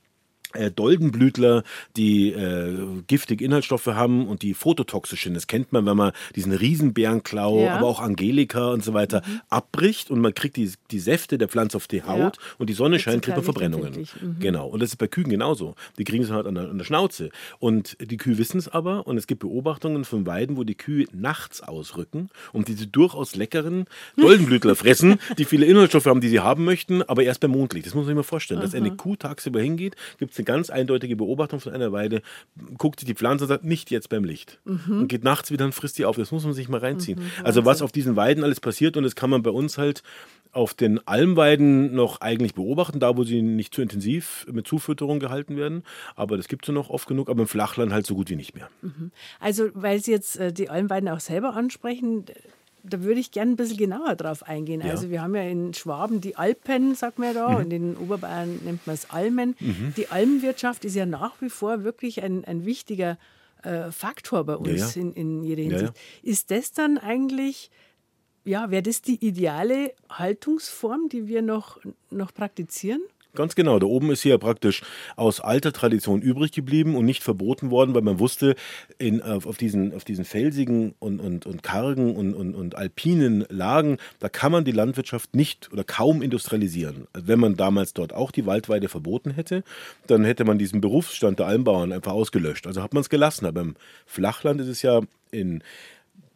äh, Doldenblütler, die äh, giftige Inhaltsstoffe haben und die phototoxisch sind. Das kennt man, wenn man diesen Riesenbärenklau, Ja. aber auch Angelika und so weiter abbricht und man kriegt die, die Säfte der Pflanze auf die Haut und die Sonne scheint, kriegt man Verbrennungen. Mhm. Genau. Und das ist bei Kühen genauso. Die kriegen es halt an der, an der Schnauze. Und die Kühe wissen es aber und es gibt Beobachtungen von Weiden, wo die Kühe nachts ausrücken und diese durchaus leckeren Doldenblütler fressen, die viele Inhaltsstoffe haben, die sie haben möchten, aber erst beim Mondlicht. Das muss man sich mal vorstellen. Dass eine Kuh tagsüber hingeht, gibt es eine ganz eindeutige Beobachtung von einer Weide, guckt sich die Pflanze und sagt, nicht jetzt beim Licht. Und geht nachts wieder und frisst die auf. Das muss man sich mal reinziehen. also was auf diesen Weiden alles passiert und das kann man bei uns halt auf den Almweiden noch eigentlich beobachten, da wo sie nicht zu intensiv mit Zufütterung gehalten werden. Aber das gibt es ja noch oft genug, aber im Flachland halt so gut wie nicht mehr. Also, weil Sie jetzt äh, die Almweiden auch selber ansprechen, da würde ich gerne ein bisschen genauer drauf eingehen. Ja. Also, wir haben ja in Schwaben die Alpen, sagt man ja da, und in Oberbayern nennt man es Almen. Die Almenwirtschaft ist ja nach wie vor wirklich ein, ein wichtiger äh, Faktor bei uns ja. In, in jeder Ja, ja. Hinsicht. Ist das dann eigentlich, ja, wäre das die ideale Haltungsform, die wir noch, noch praktizieren? Ganz genau. Da oben ist ja praktisch aus alter Tradition übrig geblieben und nicht verboten worden, weil man wusste, in, auf, diesen, auf diesen felsigen und, und, und kargen und, und, und alpinen Lagen, da kann man die Landwirtschaft nicht oder kaum industrialisieren. Wenn man damals dort auch die Waldweide verboten hätte, dann hätte man diesen Berufsstand der Almbauern einfach ausgelöscht. Also hat man es gelassen. Aber im Flachland ist es ja in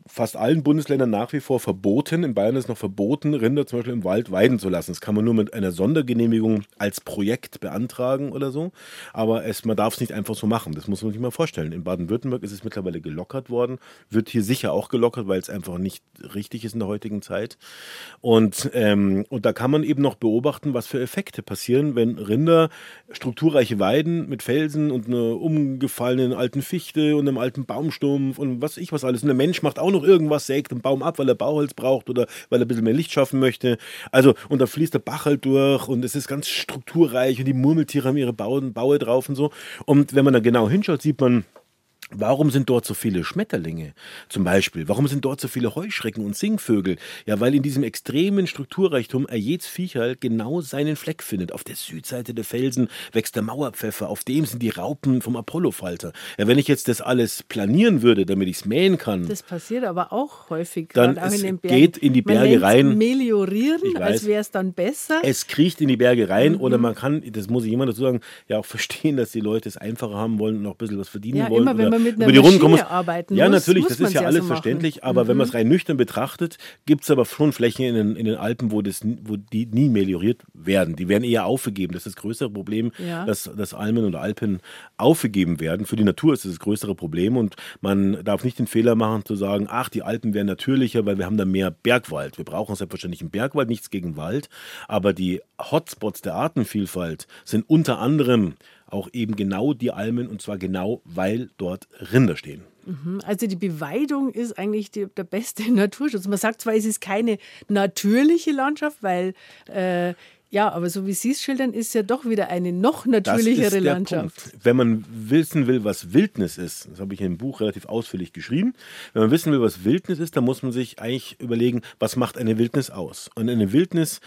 fast allen Bundesländern nach wie vor verboten. In Bayern ist noch verboten, Rinder zum Beispiel im Wald weiden zu lassen. Das kann man nur mit einer Sondergenehmigung als Projekt beantragen oder so. Aber es, man darf es nicht einfach so machen. Das muss man sich mal vorstellen. In Baden-Württemberg ist es mittlerweile gelockert worden. Wird hier sicher auch gelockert, weil es einfach nicht richtig ist in der heutigen Zeit. Und, ähm, und da kann man eben noch beobachten, was für Effekte passieren, wenn Rinder strukturreiche Weiden mit Felsen und einer umgefallenen alten Fichte und einem alten Baumstumpf und was ich was alles. Und der Mensch macht auch noch irgendwas, sägt einen Baum ab, weil er Bauholz braucht oder weil er ein bisschen mehr Licht schaffen möchte. Also, und da fließt der Bach halt durch und es ist ganz strukturreich und die Murmeltiere haben ihre Bauen, Baue drauf und so. Und wenn man da genau hinschaut, sieht man, Warum sind dort so viele Schmetterlinge zum Beispiel? Warum sind dort so viele Heuschrecken und Singvögel? Ja, weil in diesem extremen Strukturreichtum jedes Viecherl genau seinen Fleck findet. Auf der Südseite der Felsen wächst der Mauerpfeffer, auf dem sind die Raupen vom Apollofalter. Ja, wenn ich jetzt das alles planieren würde, damit ich es mähen kann, Das passiert aber auch häufig. Dann auch es in geht in die Man Berge nennt's rein. Meliorieren, weiß. als wäre es dann besser. es kriecht in die Berge rein Mhm. oder man kann, das muss ich immer dazu sagen, ja auch verstehen, dass die Leute es einfacher haben wollen und noch ein bisschen was verdienen Ja, wollen. immer man mit einer über die Runden kommen muss. arbeiten Ja, muss, natürlich, muss das ist ja alles so. Mhm. verständlich, aber wenn man es rein nüchtern betrachtet, gibt es aber schon Flächen in den, in den Alpen, wo, das, wo die nie melioriert werden. Die werden eher aufgegeben. Das ist das größere Problem, Ja. dass, dass Almen und Alpen aufgegeben werden. Für die Natur ist das das größere Problem und man darf nicht den Fehler machen zu sagen, ach, die Alpen wären natürlicher, weil wir haben da mehr Bergwald. Wir brauchen selbstverständlich einen Bergwald, nichts gegen Wald, aber die Hotspots der Artenvielfalt sind unter anderem auch eben genau die Almen und zwar genau, weil dort Rinder stehen. Mhm. Also die Beweidung ist eigentlich die, der beste Naturschutz. Man sagt zwar, es ist keine natürliche Landschaft, weil äh, ja, aber so wie Sie es schildern, ist ja doch wieder eine noch natürlichere Landschaft. Punkt. Wenn man wissen will, was Wildnis ist, das habe ich in dem Buch relativ ausführlich geschrieben, wenn man wissen will, was Wildnis ist, dann muss man sich eigentlich überlegen, was macht eine Wildnis aus? Und eine Wildnis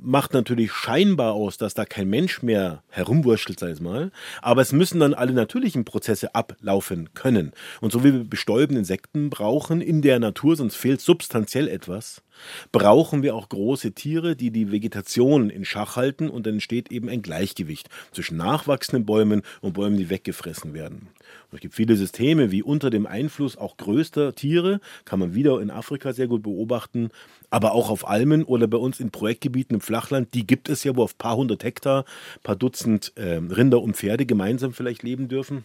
macht natürlich scheinbar aus, dass da kein Mensch mehr herumwurschtelt, sei es mal. Aber es müssen dann alle natürlichen Prozesse ablaufen können. Und so wie wir bestäubende Insekten brauchen in der Natur, sonst fehlt substanziell etwas, brauchen wir auch große Tiere, die die Vegetation in Schach halten und dann entsteht eben ein Gleichgewicht zwischen nachwachsenden Bäumen und Bäumen, die weggefressen werden. Und es gibt viele Systeme, wie unter dem Einfluss auch größter Tiere, kann man wieder in Afrika sehr gut beobachten, aber auch auf Almen oder bei uns in Projektgebieten im Flachland, die gibt es ja, wo auf ein paar hundert Hektar, paar Dutzend äh, Rinder und Pferde gemeinsam vielleicht leben dürfen.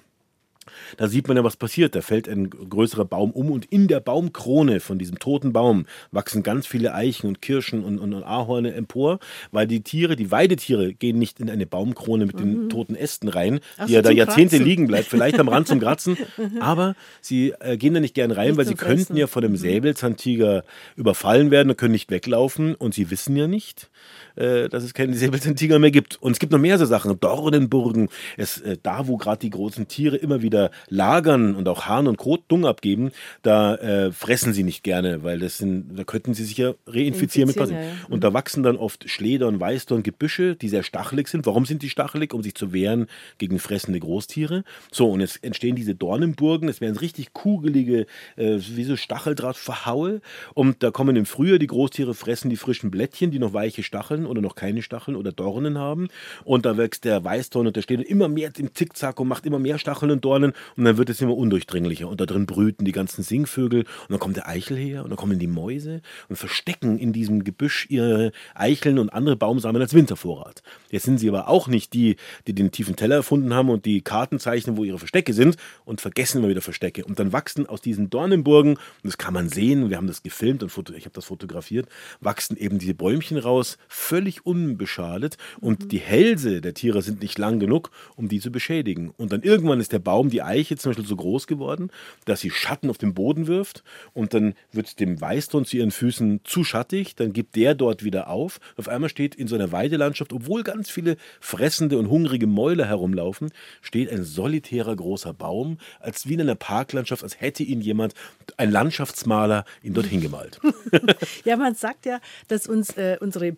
Da sieht man ja, was passiert. Da fällt ein größerer Baum um und in der Baumkrone von diesem toten Baum wachsen ganz viele Eichen und Kirschen und, und, und Ahorne empor, weil die Tiere, die Weidetiere, gehen nicht in eine Baumkrone mit mhm. den toten Ästen rein, Ach, die ja da Jahrzehnte Kratzen. liegen bleibt, vielleicht am Rand zum Kratzen, aber sie äh, gehen da nicht gern rein, nicht weil sie fressen. könnten ja von dem mhm. Säbelzahntiger überfallen werden und können nicht weglaufen und sie wissen ja nicht, äh, dass es keinen Säbelzahntiger mehr gibt. Und es gibt noch mehr so Sachen, Dornenburgen, es, äh, da wo gerade die großen Tiere immer wieder lagern und auch Hahn und Kot Dung abgeben, da äh, fressen sie nicht gerne, weil das sind, da könnten sie sich ja reinfizieren mit was. Ja. Und da wachsen dann oft Schledern, Weißdorn, Gebüsche, die sehr stachelig sind. Warum sind die stachelig? Um sich zu wehren gegen fressende Großtiere. So, und es entstehen diese Dornenburgen, es werden richtig kugelige, äh, wie so Stacheldrahtverhaue. Und da kommen im Frühjahr die Großtiere, fressen die frischen Blättchen, die noch weiche Stacheln oder noch keine Stacheln oder Dornen haben. Und da wächst der Weißdorn und der steht immer mehr im Zickzack und macht immer mehr Stacheln und Dornen und dann wird es immer undurchdringlicher. Und da drin brüten die ganzen Singvögel und dann kommt der Eichel her und dann kommen die Mäuse und verstecken in diesem Gebüsch ihre Eicheln und andere Baumsamen als Wintervorrat. Jetzt sind sie aber auch nicht die, die den tiefen Teller erfunden haben und die Karten zeichnen, wo ihre Verstecke sind und vergessen immer wieder Verstecke. Und dann wachsen aus diesen Dornenburgen, und das kann man sehen, wir haben das gefilmt und ich habe das fotografiert, wachsen eben diese Bäumchen raus, völlig unbeschadet und mhm. die Hälse der Tiere sind nicht lang genug, um die zu beschädigen. Und dann irgendwann ist der Baum, die Eiche zum Beispiel so groß geworden, dass sie Schatten auf den Boden wirft und dann wird dem Weißdorn zu ihren Füßen zu schattig, dann gibt der dort wieder auf. Auf einmal steht in so einer Weidelandschaft, obwohl ganz viele fressende und hungrige Mäuler herumlaufen, steht ein solitärer großer Baum, als wie in einer Parklandschaft, als hätte ihn jemand, ein Landschaftsmaler, ihn dorthin gemalt. ja, man sagt ja, dass uns äh, unsere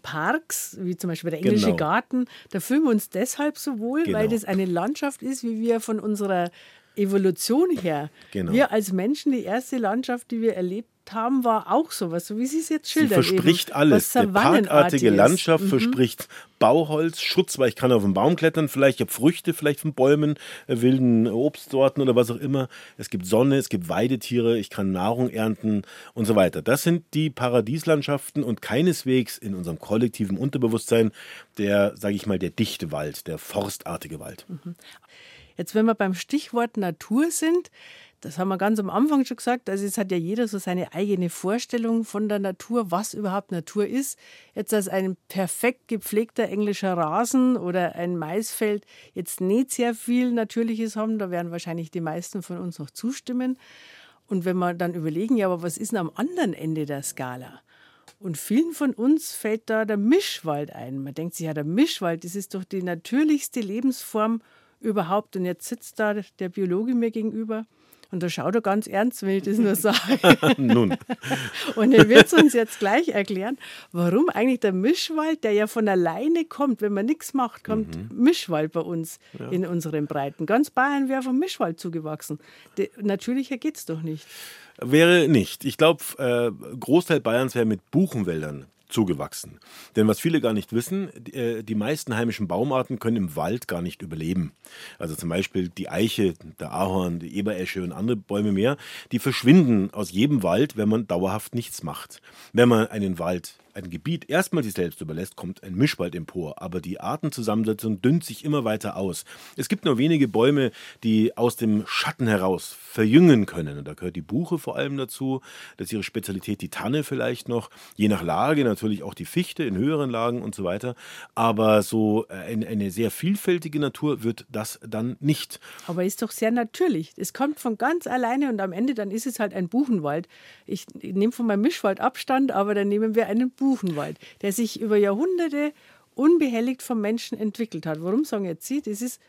Parks, wie zum Beispiel der englische genau. Garten, da fühlen wir uns deshalb so wohl, genau. weil das eine Landschaft ist, wie wir von unserer Evolution her. Genau. Wir als Menschen, die erste Landschaft, die wir erlebt haben, war auch sowas, so wie Sie es jetzt schildern. Sie verspricht eben, alles. Die parkartige Landschaft mhm. verspricht Bauholz, Schutz, weil ich kann auf den Baum klettern, vielleicht ich habe Früchte vielleicht von Bäumen, äh, wilden Obstsorten oder was auch immer. Es gibt Sonne, es gibt Weidetiere, ich kann Nahrung ernten und so weiter. Das sind die Paradieslandschaften und keineswegs in unserem kollektiven Unterbewusstsein der, sage ich mal, der dichte Wald, der forstartige Wald. Mhm. Jetzt, wenn wir beim Stichwort Natur sind, das haben wir ganz am Anfang schon gesagt, also es hat ja jeder so seine eigene Vorstellung von der Natur, was überhaupt Natur ist. Jetzt als ein perfekt gepflegter englischer Rasen oder ein Maisfeld jetzt nicht sehr viel Natürliches haben, da werden wahrscheinlich die meisten von uns noch zustimmen. Und wenn wir dann überlegen, ja, aber was ist denn am anderen Ende der Skala? Und vielen von uns fällt da der Mischwald ein. Man denkt sich, ja, der Mischwald, das ist doch die natürlichste Lebensform überhaupt. Und jetzt sitzt da der Biologe mir gegenüber und da schaut er ganz ernst, wenn ich das nur sage. Nun. Und er wird es uns jetzt gleich erklären, warum eigentlich der Mischwald, der ja von alleine kommt, wenn man nichts macht, kommt mhm. Mischwald bei uns ja. in unseren Breiten. Ganz Bayern wäre vom Mischwald zugewachsen. De natürlicher geht es doch nicht. Wäre nicht. Ich glaube, äh, Großteil Bayerns wäre mit Buchenwäldern zugewachsen. Denn was viele gar nicht wissen, äh, die meisten heimischen Baumarten können im Wald gar nicht überleben. Also zum Beispiel die Eiche, der Ahorn, die Eberesche und andere Bäume mehr, die verschwinden aus jedem Wald, wenn man dauerhaft nichts macht. Wenn man einen Wald ein Gebiet erstmal sich selbst überlässt, kommt ein Mischwald empor, aber die Artenzusammensetzung dünnt sich immer weiter aus. Es gibt nur wenige Bäume, die aus dem Schatten heraus verjüngen können. Und da gehört die Buche vor allem dazu, das ist ihre Spezialität, die Tanne vielleicht noch, je nach Lage natürlich auch die Fichte in höheren Lagen und so weiter. Aber so äh, eine, eine sehr vielfältige Natur wird das dann nicht. Aber ist doch sehr natürlich. Es kommt von ganz alleine und am Ende dann ist es halt ein Buchenwald. Ich nehme von meinem Mischwald Abstand, aber dann nehmen wir einen Buchenwald, der sich über Jahrhunderte unbehelligt vom Menschen entwickelt hat. Warum sagen jetzt Sie? Das ist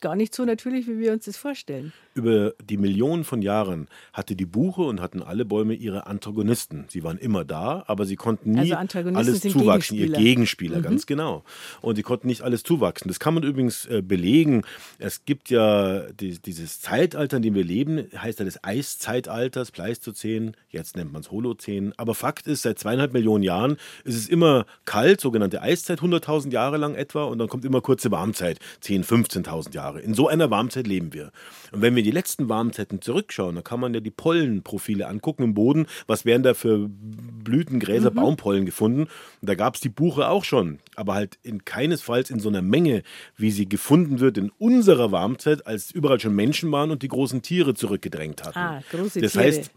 gar nicht so natürlich, wie wir uns das vorstellen. Über die Millionen von Jahren hatte die Buche und hatten alle Bäume ihre Antagonisten. Sie waren immer da, aber sie konnten nie also alles zuwachsen. Ihr Gegenspieler, mhm. ganz genau. Und sie konnten nicht alles zuwachsen. Das kann man übrigens äh, belegen. Es gibt ja die, dieses Zeitalter, in dem wir leben, heißt ja das Eiszeitalters, Pleistozän, jetzt nennt man es Holozän. Aber Fakt ist, seit zweieinhalb Millionen Jahren ist es immer kalt, sogenannte Eiszeit, 100.000 Jahre lang etwa, und dann kommt immer kurze Warmzeit, 10.000, 15.000 Jahre. Jahre. In so einer Warmzeit leben wir. Und wenn wir die letzten Warmzeiten zurückschauen, dann kann man ja die Pollenprofile angucken im Boden. Was werden da für Blüten, Gräser, mhm. Baumpollen gefunden? Und da gab es die Buche auch schon, aber halt in keinesfalls in so einer Menge, wie sie gefunden wird in unserer Warmzeit, als überall schon Menschen waren und die großen Tiere zurückgedrängt hatten. Ah, große das Tiere. heißt,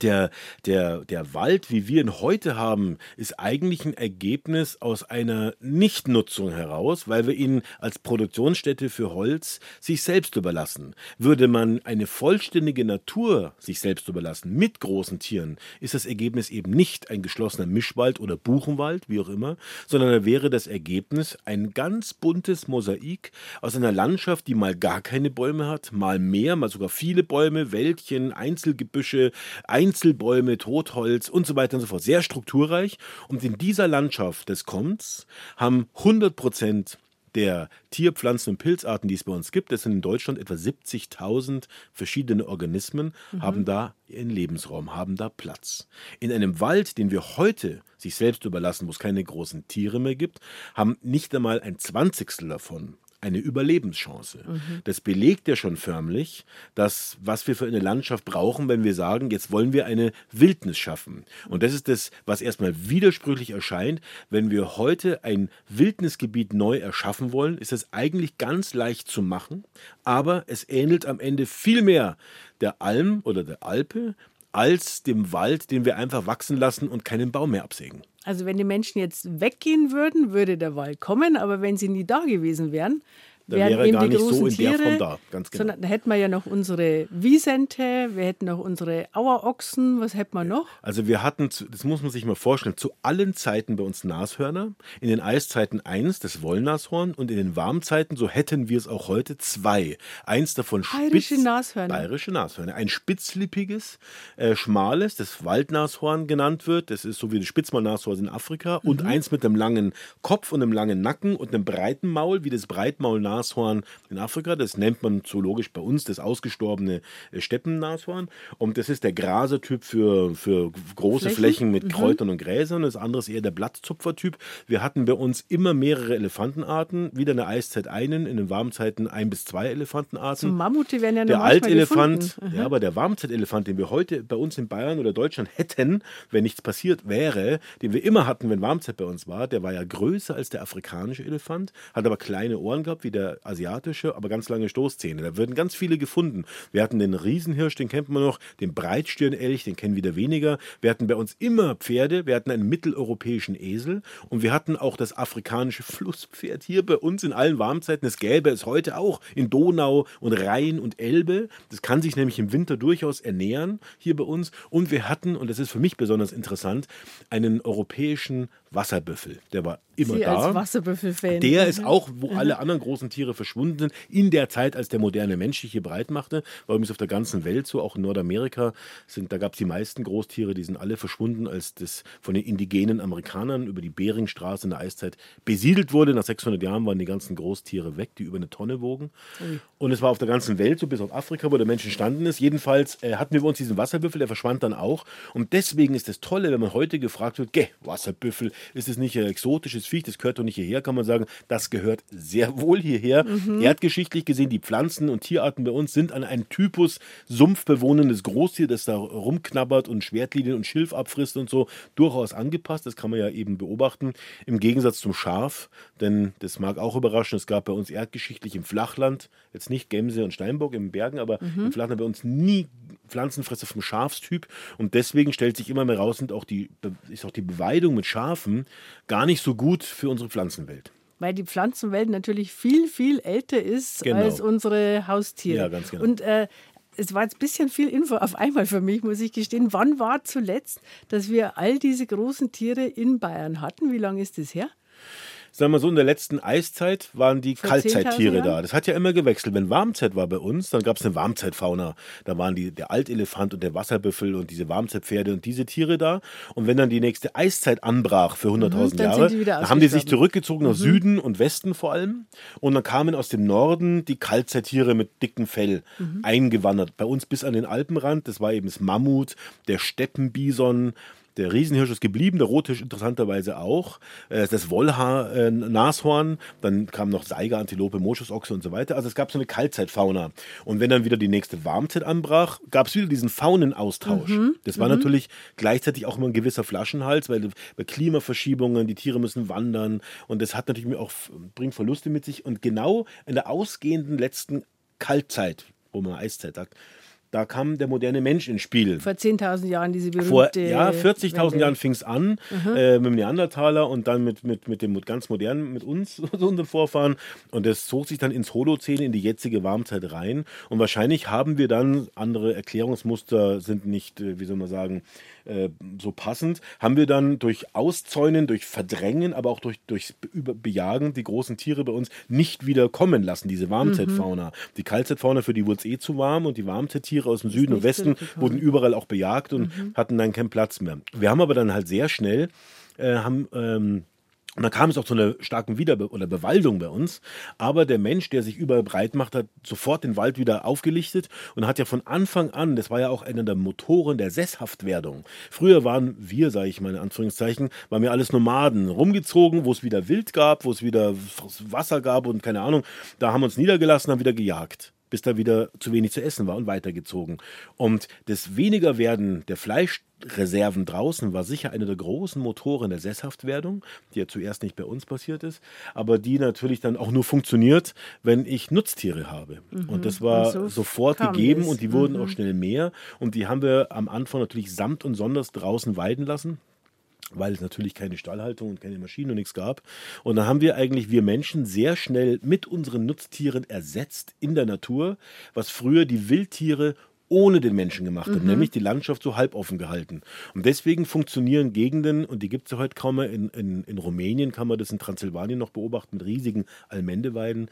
der, der, der Wald, wie wir ihn heute haben, ist eigentlich ein Ergebnis aus einer Nichtnutzung heraus, weil wir ihn als Produktionsstätte für Holz sich selbst überlassen. Würde man eine vollständige Natur sich selbst überlassen mit großen Tieren, ist das Ergebnis eben nicht ein geschlossener Mischwald oder Buchenwald, wie auch immer, sondern wäre das Ergebnis ein ganz buntes Mosaik aus einer Landschaft, die mal gar keine Bäume hat, mal mehr, mal sogar viele Bäume, Wäldchen, Einzelgebüsche, Einzelbäume, Totholz und so weiter und so fort. Sehr strukturreich. Und in dieser Landschaft des Kommens haben 100 Prozent der Tier-, Pflanzen- und Pilzarten, die es bei uns gibt, das sind in Deutschland etwa 70.000 verschiedene Organismen, mhm. haben da ihren Lebensraum, haben da Platz. In einem Wald, den wir heute sich selbst überlassen, wo es keine großen Tiere mehr gibt, haben nicht einmal ein Zwanzigstel davon eine Überlebenschance. Mhm. Das belegt ja schon förmlich, dass was wir für eine Landschaft brauchen, wenn wir sagen, jetzt wollen wir eine Wildnis schaffen. Und das ist das, was erstmal widersprüchlich erscheint. Wenn wir heute ein Wildnisgebiet neu erschaffen wollen, ist es eigentlich ganz leicht zu machen, aber es ähnelt am Ende viel mehr der Alm oder der Alpe als dem Wald, den wir einfach wachsen lassen und keinen Baum mehr absägen. Also wenn die Menschen jetzt weggehen würden, würde der Wald kommen, aber wenn sie nie da gewesen wären, da wäre gar nicht so in der Form da. Ganz genau. Sondern da hätten wir ja noch unsere Wiesente, wir hätten noch unsere Auerochsen, was hätten wir noch? Also wir hatten, das muss man sich mal vorstellen, zu allen Zeiten bei uns Nashörner. In den Eiszeiten eins, das Wollnashorn, und in den Warmzeiten, so hätten wir es auch heute, zwei. Eins davon spitz, Bayerische Nashörner. Bayerische Nashörner. Ein spitzlippiges, äh, schmales, das Waldnashorn genannt wird. Das ist so wie das Spitzmalnashorn in Afrika. Mhm. Und eins mit einem langen Kopf und einem langen Nacken und einem breiten Maul, wie das Breitmaulnashorn Nashorn in Afrika. Das nennt man zoologisch bei uns das ausgestorbene äh, Steppennashorn. Und das ist der Grasertyp für, für große Flächen, Flächen mit mhm. Kräutern und Gräsern. Das andere ist eher der Blattzupfertyp. Wir hatten bei uns immer mehrere Elefantenarten. Wieder in der Eiszeit einen, in den Warmzeiten ein bis zwei Elefantenarten. Zum Mammut, die werden ja Der Altelefant, ja, aber der Warmzeitelefant, den wir heute bei uns in Bayern oder Deutschland hätten, wenn nichts passiert wäre, den wir immer hatten, wenn Warmzeit bei uns war, der war ja größer als der afrikanische Elefant, hat aber kleine Ohren gehabt, wie der asiatische, aber ganz lange Stoßzähne. Da würden ganz viele gefunden. Wir hatten den Riesenhirsch, den kennt man noch, den Breitstirnelch, den kennen wieder weniger. Wir hatten bei uns immer Pferde, wir hatten einen mitteleuropäischen Esel und wir hatten auch das afrikanische Flusspferd hier bei uns in allen Warmzeiten. Es gäbe es heute auch in Donau und Rhein und Elbe. Das kann sich nämlich im Winter durchaus ernähren hier bei uns. Und wir hatten, und das ist für mich besonders interessant, einen europäischen Wasserbüffel. Der war immer Sie da. Als Wasserbüffel-Fan. Der ist auch, wo alle anderen großen Tiere verschwunden sind, in der Zeit, als der moderne Mensch sich hier breit machte. War übrigens auf der ganzen Welt so, auch in Nordamerika. Sind, da gab es die meisten Großtiere, die sind alle verschwunden, als das von den indigenen Amerikanern über die Beringstraße in der Eiszeit besiedelt wurde. Nach 600 Jahren waren die ganzen Großtiere weg, die über eine Tonne wogen. Mhm. Und es war auf der ganzen Welt so, bis auf Afrika, wo der Mensch entstanden ist. Jedenfalls äh, hatten wir bei uns diesen Wasserbüffel, der verschwand dann auch. Und deswegen ist das Tolle, wenn man heute gefragt wird, geh, Wasserbüffel, ist es nicht ein exotisches Viech, das gehört doch nicht hierher, kann man sagen, das gehört sehr wohl hierher. Mhm. Erdgeschichtlich gesehen, die Pflanzen und Tierarten bei uns sind an einen Typus sumpfbewohnendes Großtier, das da rumknabbert und Schwertlinien und Schilf abfrisst und so, durchaus angepasst. Das kann man ja eben beobachten. Im Gegensatz zum Schaf, denn das mag auch überraschen, es gab bei uns erdgeschichtlich im Flachland, jetzt nicht Gemse und Steinbock im Bergen, aber mhm. im Flachland bei uns nie Pflanzenfresser vom Schafstyp. Und deswegen stellt sich immer mehr raus, sind auch die, ist auch die Beweidung mit Schafen gar nicht so gut für unsere Pflanzenwelt weil die Pflanzenwelt natürlich viel, viel älter ist genau. als unsere Haustiere. Ja, ganz genau. Und äh, es war jetzt ein bisschen viel Info auf einmal für mich, muss ich gestehen. Wann war zuletzt, dass wir all diese großen Tiere in Bayern hatten? Wie lange ist das her? Sagen wir so, in der letzten Eiszeit waren die Kaltzeittiere da. Das hat ja immer gewechselt. Wenn Warmzeit war bei uns, dann gab es eine Warmzeitfauna. Da waren die, der Altelefant und der Wasserbüffel und diese Warmzeitpferde und diese Tiere da. Und wenn dann die nächste Eiszeit anbrach für 100.000 mhm, Jahre, dann haben die sich zurückgezogen nach mhm. Süden und Westen vor allem. Und dann kamen aus dem Norden die Kaltzeittiere mit dicken Fell mhm. eingewandert. Bei uns bis an den Alpenrand. Das war eben das Mammut, der Steppenbison, der Riesenhirsch ist geblieben, der Rothirsch interessanterweise auch. Äh, das Wollhaar-Nashorn, äh, dann kam noch Seiger, Antilope, Moschusochse und so weiter. Also es gab so eine Kaltzeitfauna. Und wenn dann wieder die nächste Warmzeit anbrach, gab es wieder diesen Faunenaustausch. Mhm. Das war mhm. natürlich gleichzeitig auch immer ein gewisser Flaschenhals, weil bei Klimaverschiebungen, die Tiere müssen wandern und das hat natürlich auch, bringt Verluste mit sich. Und genau in der ausgehenden letzten Kaltzeit, wo man Eiszeit sagt, da kam der moderne Mensch ins Spiel. Vor 10.000 Jahren diese berühmte... Vor, ja, 40.000 Jahren fing es an mhm. äh, mit dem Neandertaler und dann mit, mit, mit dem ganz modernen, mit uns, unseren Vorfahren. Und das zog sich dann ins Holozän, in die jetzige Warmzeit rein. Und wahrscheinlich haben wir dann, andere Erklärungsmuster sind nicht, äh, wie soll man sagen, äh, so passend, haben wir dann durch Auszäunen, durch Verdrängen, aber auch durch, durch Bejagen die großen Tiere bei uns nicht wieder kommen lassen, diese Warmzeitfauna. Mhm. Die Kaltzeitfauna, für die wurde es eh zu warm und die Warmzeittiere aus dem Süden und Westen wurden überall auch bejagt und mhm. hatten dann keinen Platz mehr. Wir haben aber dann halt sehr schnell, äh, haben... Ähm, und dann kam es auch zu einer starken Wiederbe oder Bewaldung bei uns. Aber der Mensch, der sich überall breit macht, hat sofort den Wald wieder aufgelichtet und hat ja von Anfang an, das war ja auch einer der Motoren der Sesshaftwerdung. Früher waren wir, sage ich mal in Anführungszeichen, waren wir alles Nomaden, rumgezogen, wo es wieder Wild gab, wo es wieder Wasser gab und keine Ahnung. Da haben wir uns niedergelassen, haben wieder gejagt bis da wieder zu wenig zu essen war und weitergezogen. Und das Wenigerwerden der Fleischreserven draußen war sicher einer der großen Motoren der Sesshaftwerdung, die ja zuerst nicht bei uns passiert ist, aber die natürlich dann auch nur funktioniert, wenn ich Nutztiere habe. Mhm. Und das war und so sofort gegeben es. und die wurden mhm. auch schnell mehr. Und die haben wir am Anfang natürlich samt und sonders draußen weiden lassen weil es natürlich keine Stallhaltung und keine Maschinen und nichts gab. Und dann haben wir eigentlich, wir Menschen, sehr schnell mit unseren Nutztieren ersetzt in der Natur, was früher die Wildtiere ohne den Menschen gemacht haben, mhm. nämlich die Landschaft so halboffen gehalten. Und deswegen funktionieren Gegenden, und die gibt es ja heute kaum mehr, in, in, in Rumänien kann man das in Transsilvanien noch beobachten, mit riesigen Almendeweiden.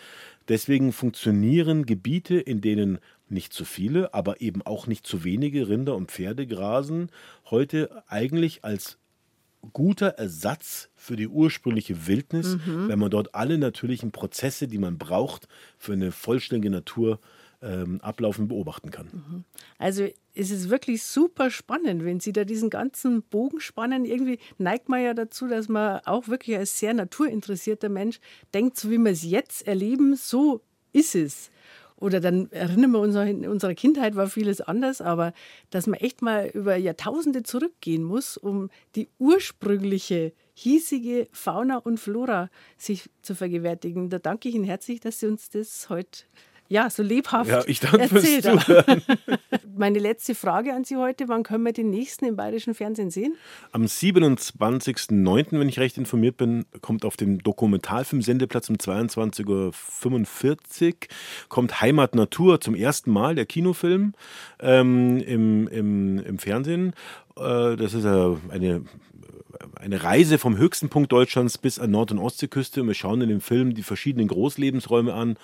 Deswegen funktionieren Gebiete, in denen nicht zu viele, aber eben auch nicht zu wenige Rinder und Pferde grasen, heute eigentlich als guter Ersatz für die ursprüngliche Wildnis, mhm. wenn man dort alle natürlichen Prozesse, die man braucht für eine vollständige Natur, ähm, ablaufen beobachten kann. Mhm. Also es ist wirklich super spannend, wenn Sie da diesen ganzen Bogen spannen. Irgendwie neigt man ja dazu, dass man auch wirklich als sehr naturinteressierter Mensch denkt, so wie wir es jetzt erleben, so ist es. Oder dann erinnern wir uns noch, in unserer Kindheit war vieles anders, aber dass man echt mal über Jahrtausende zurückgehen muss, um die ursprüngliche hiesige Fauna und Flora sich zu vergewärtigen. Da danke ich Ihnen herzlich, dass Sie uns das heute ja, so lebhaft ja, ich danke erzählt. Meine letzte Frage an Sie heute, wann können wir den nächsten im bayerischen Fernsehen sehen? Am 27.09., wenn ich recht informiert bin, kommt auf dem Dokumentarfilm-Sendeplatz um 22.45 Uhr kommt Heimat Natur zum ersten Mal, der Kinofilm ähm, im, im, im Fernsehen. Äh, das ist eine eine Reise vom höchsten Punkt Deutschlands bis an Nord- und Ostseeküste. Wir schauen in dem Film die verschiedenen Großlebensräume an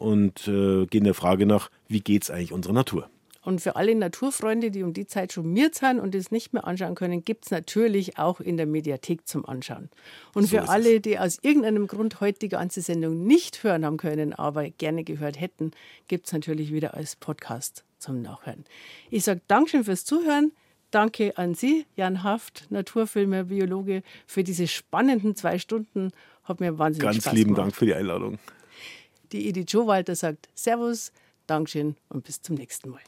und äh, gehen der Frage nach, wie geht es eigentlich unserer Natur? Und für alle Naturfreunde, die um die Zeit schumiert sind und es nicht mehr anschauen können, gibt es natürlich auch in der Mediathek zum Anschauen. Und so für alle, die aus irgendeinem Grund heute die ganze Sendung nicht hören haben können, aber gerne gehört hätten, gibt es natürlich wieder als Podcast zum Nachhören. Ich sage Dankeschön fürs Zuhören. Danke an Sie, Jan Haft, Naturfilmer, Biologe, für diese spannenden zwei Stunden. Hat mir wahnsinnig Ganz Spaß gemacht. Ganz lieben Dank für die Einladung die Edith Schowalter sagt Servus, Dankeschön und bis zum nächsten Mal.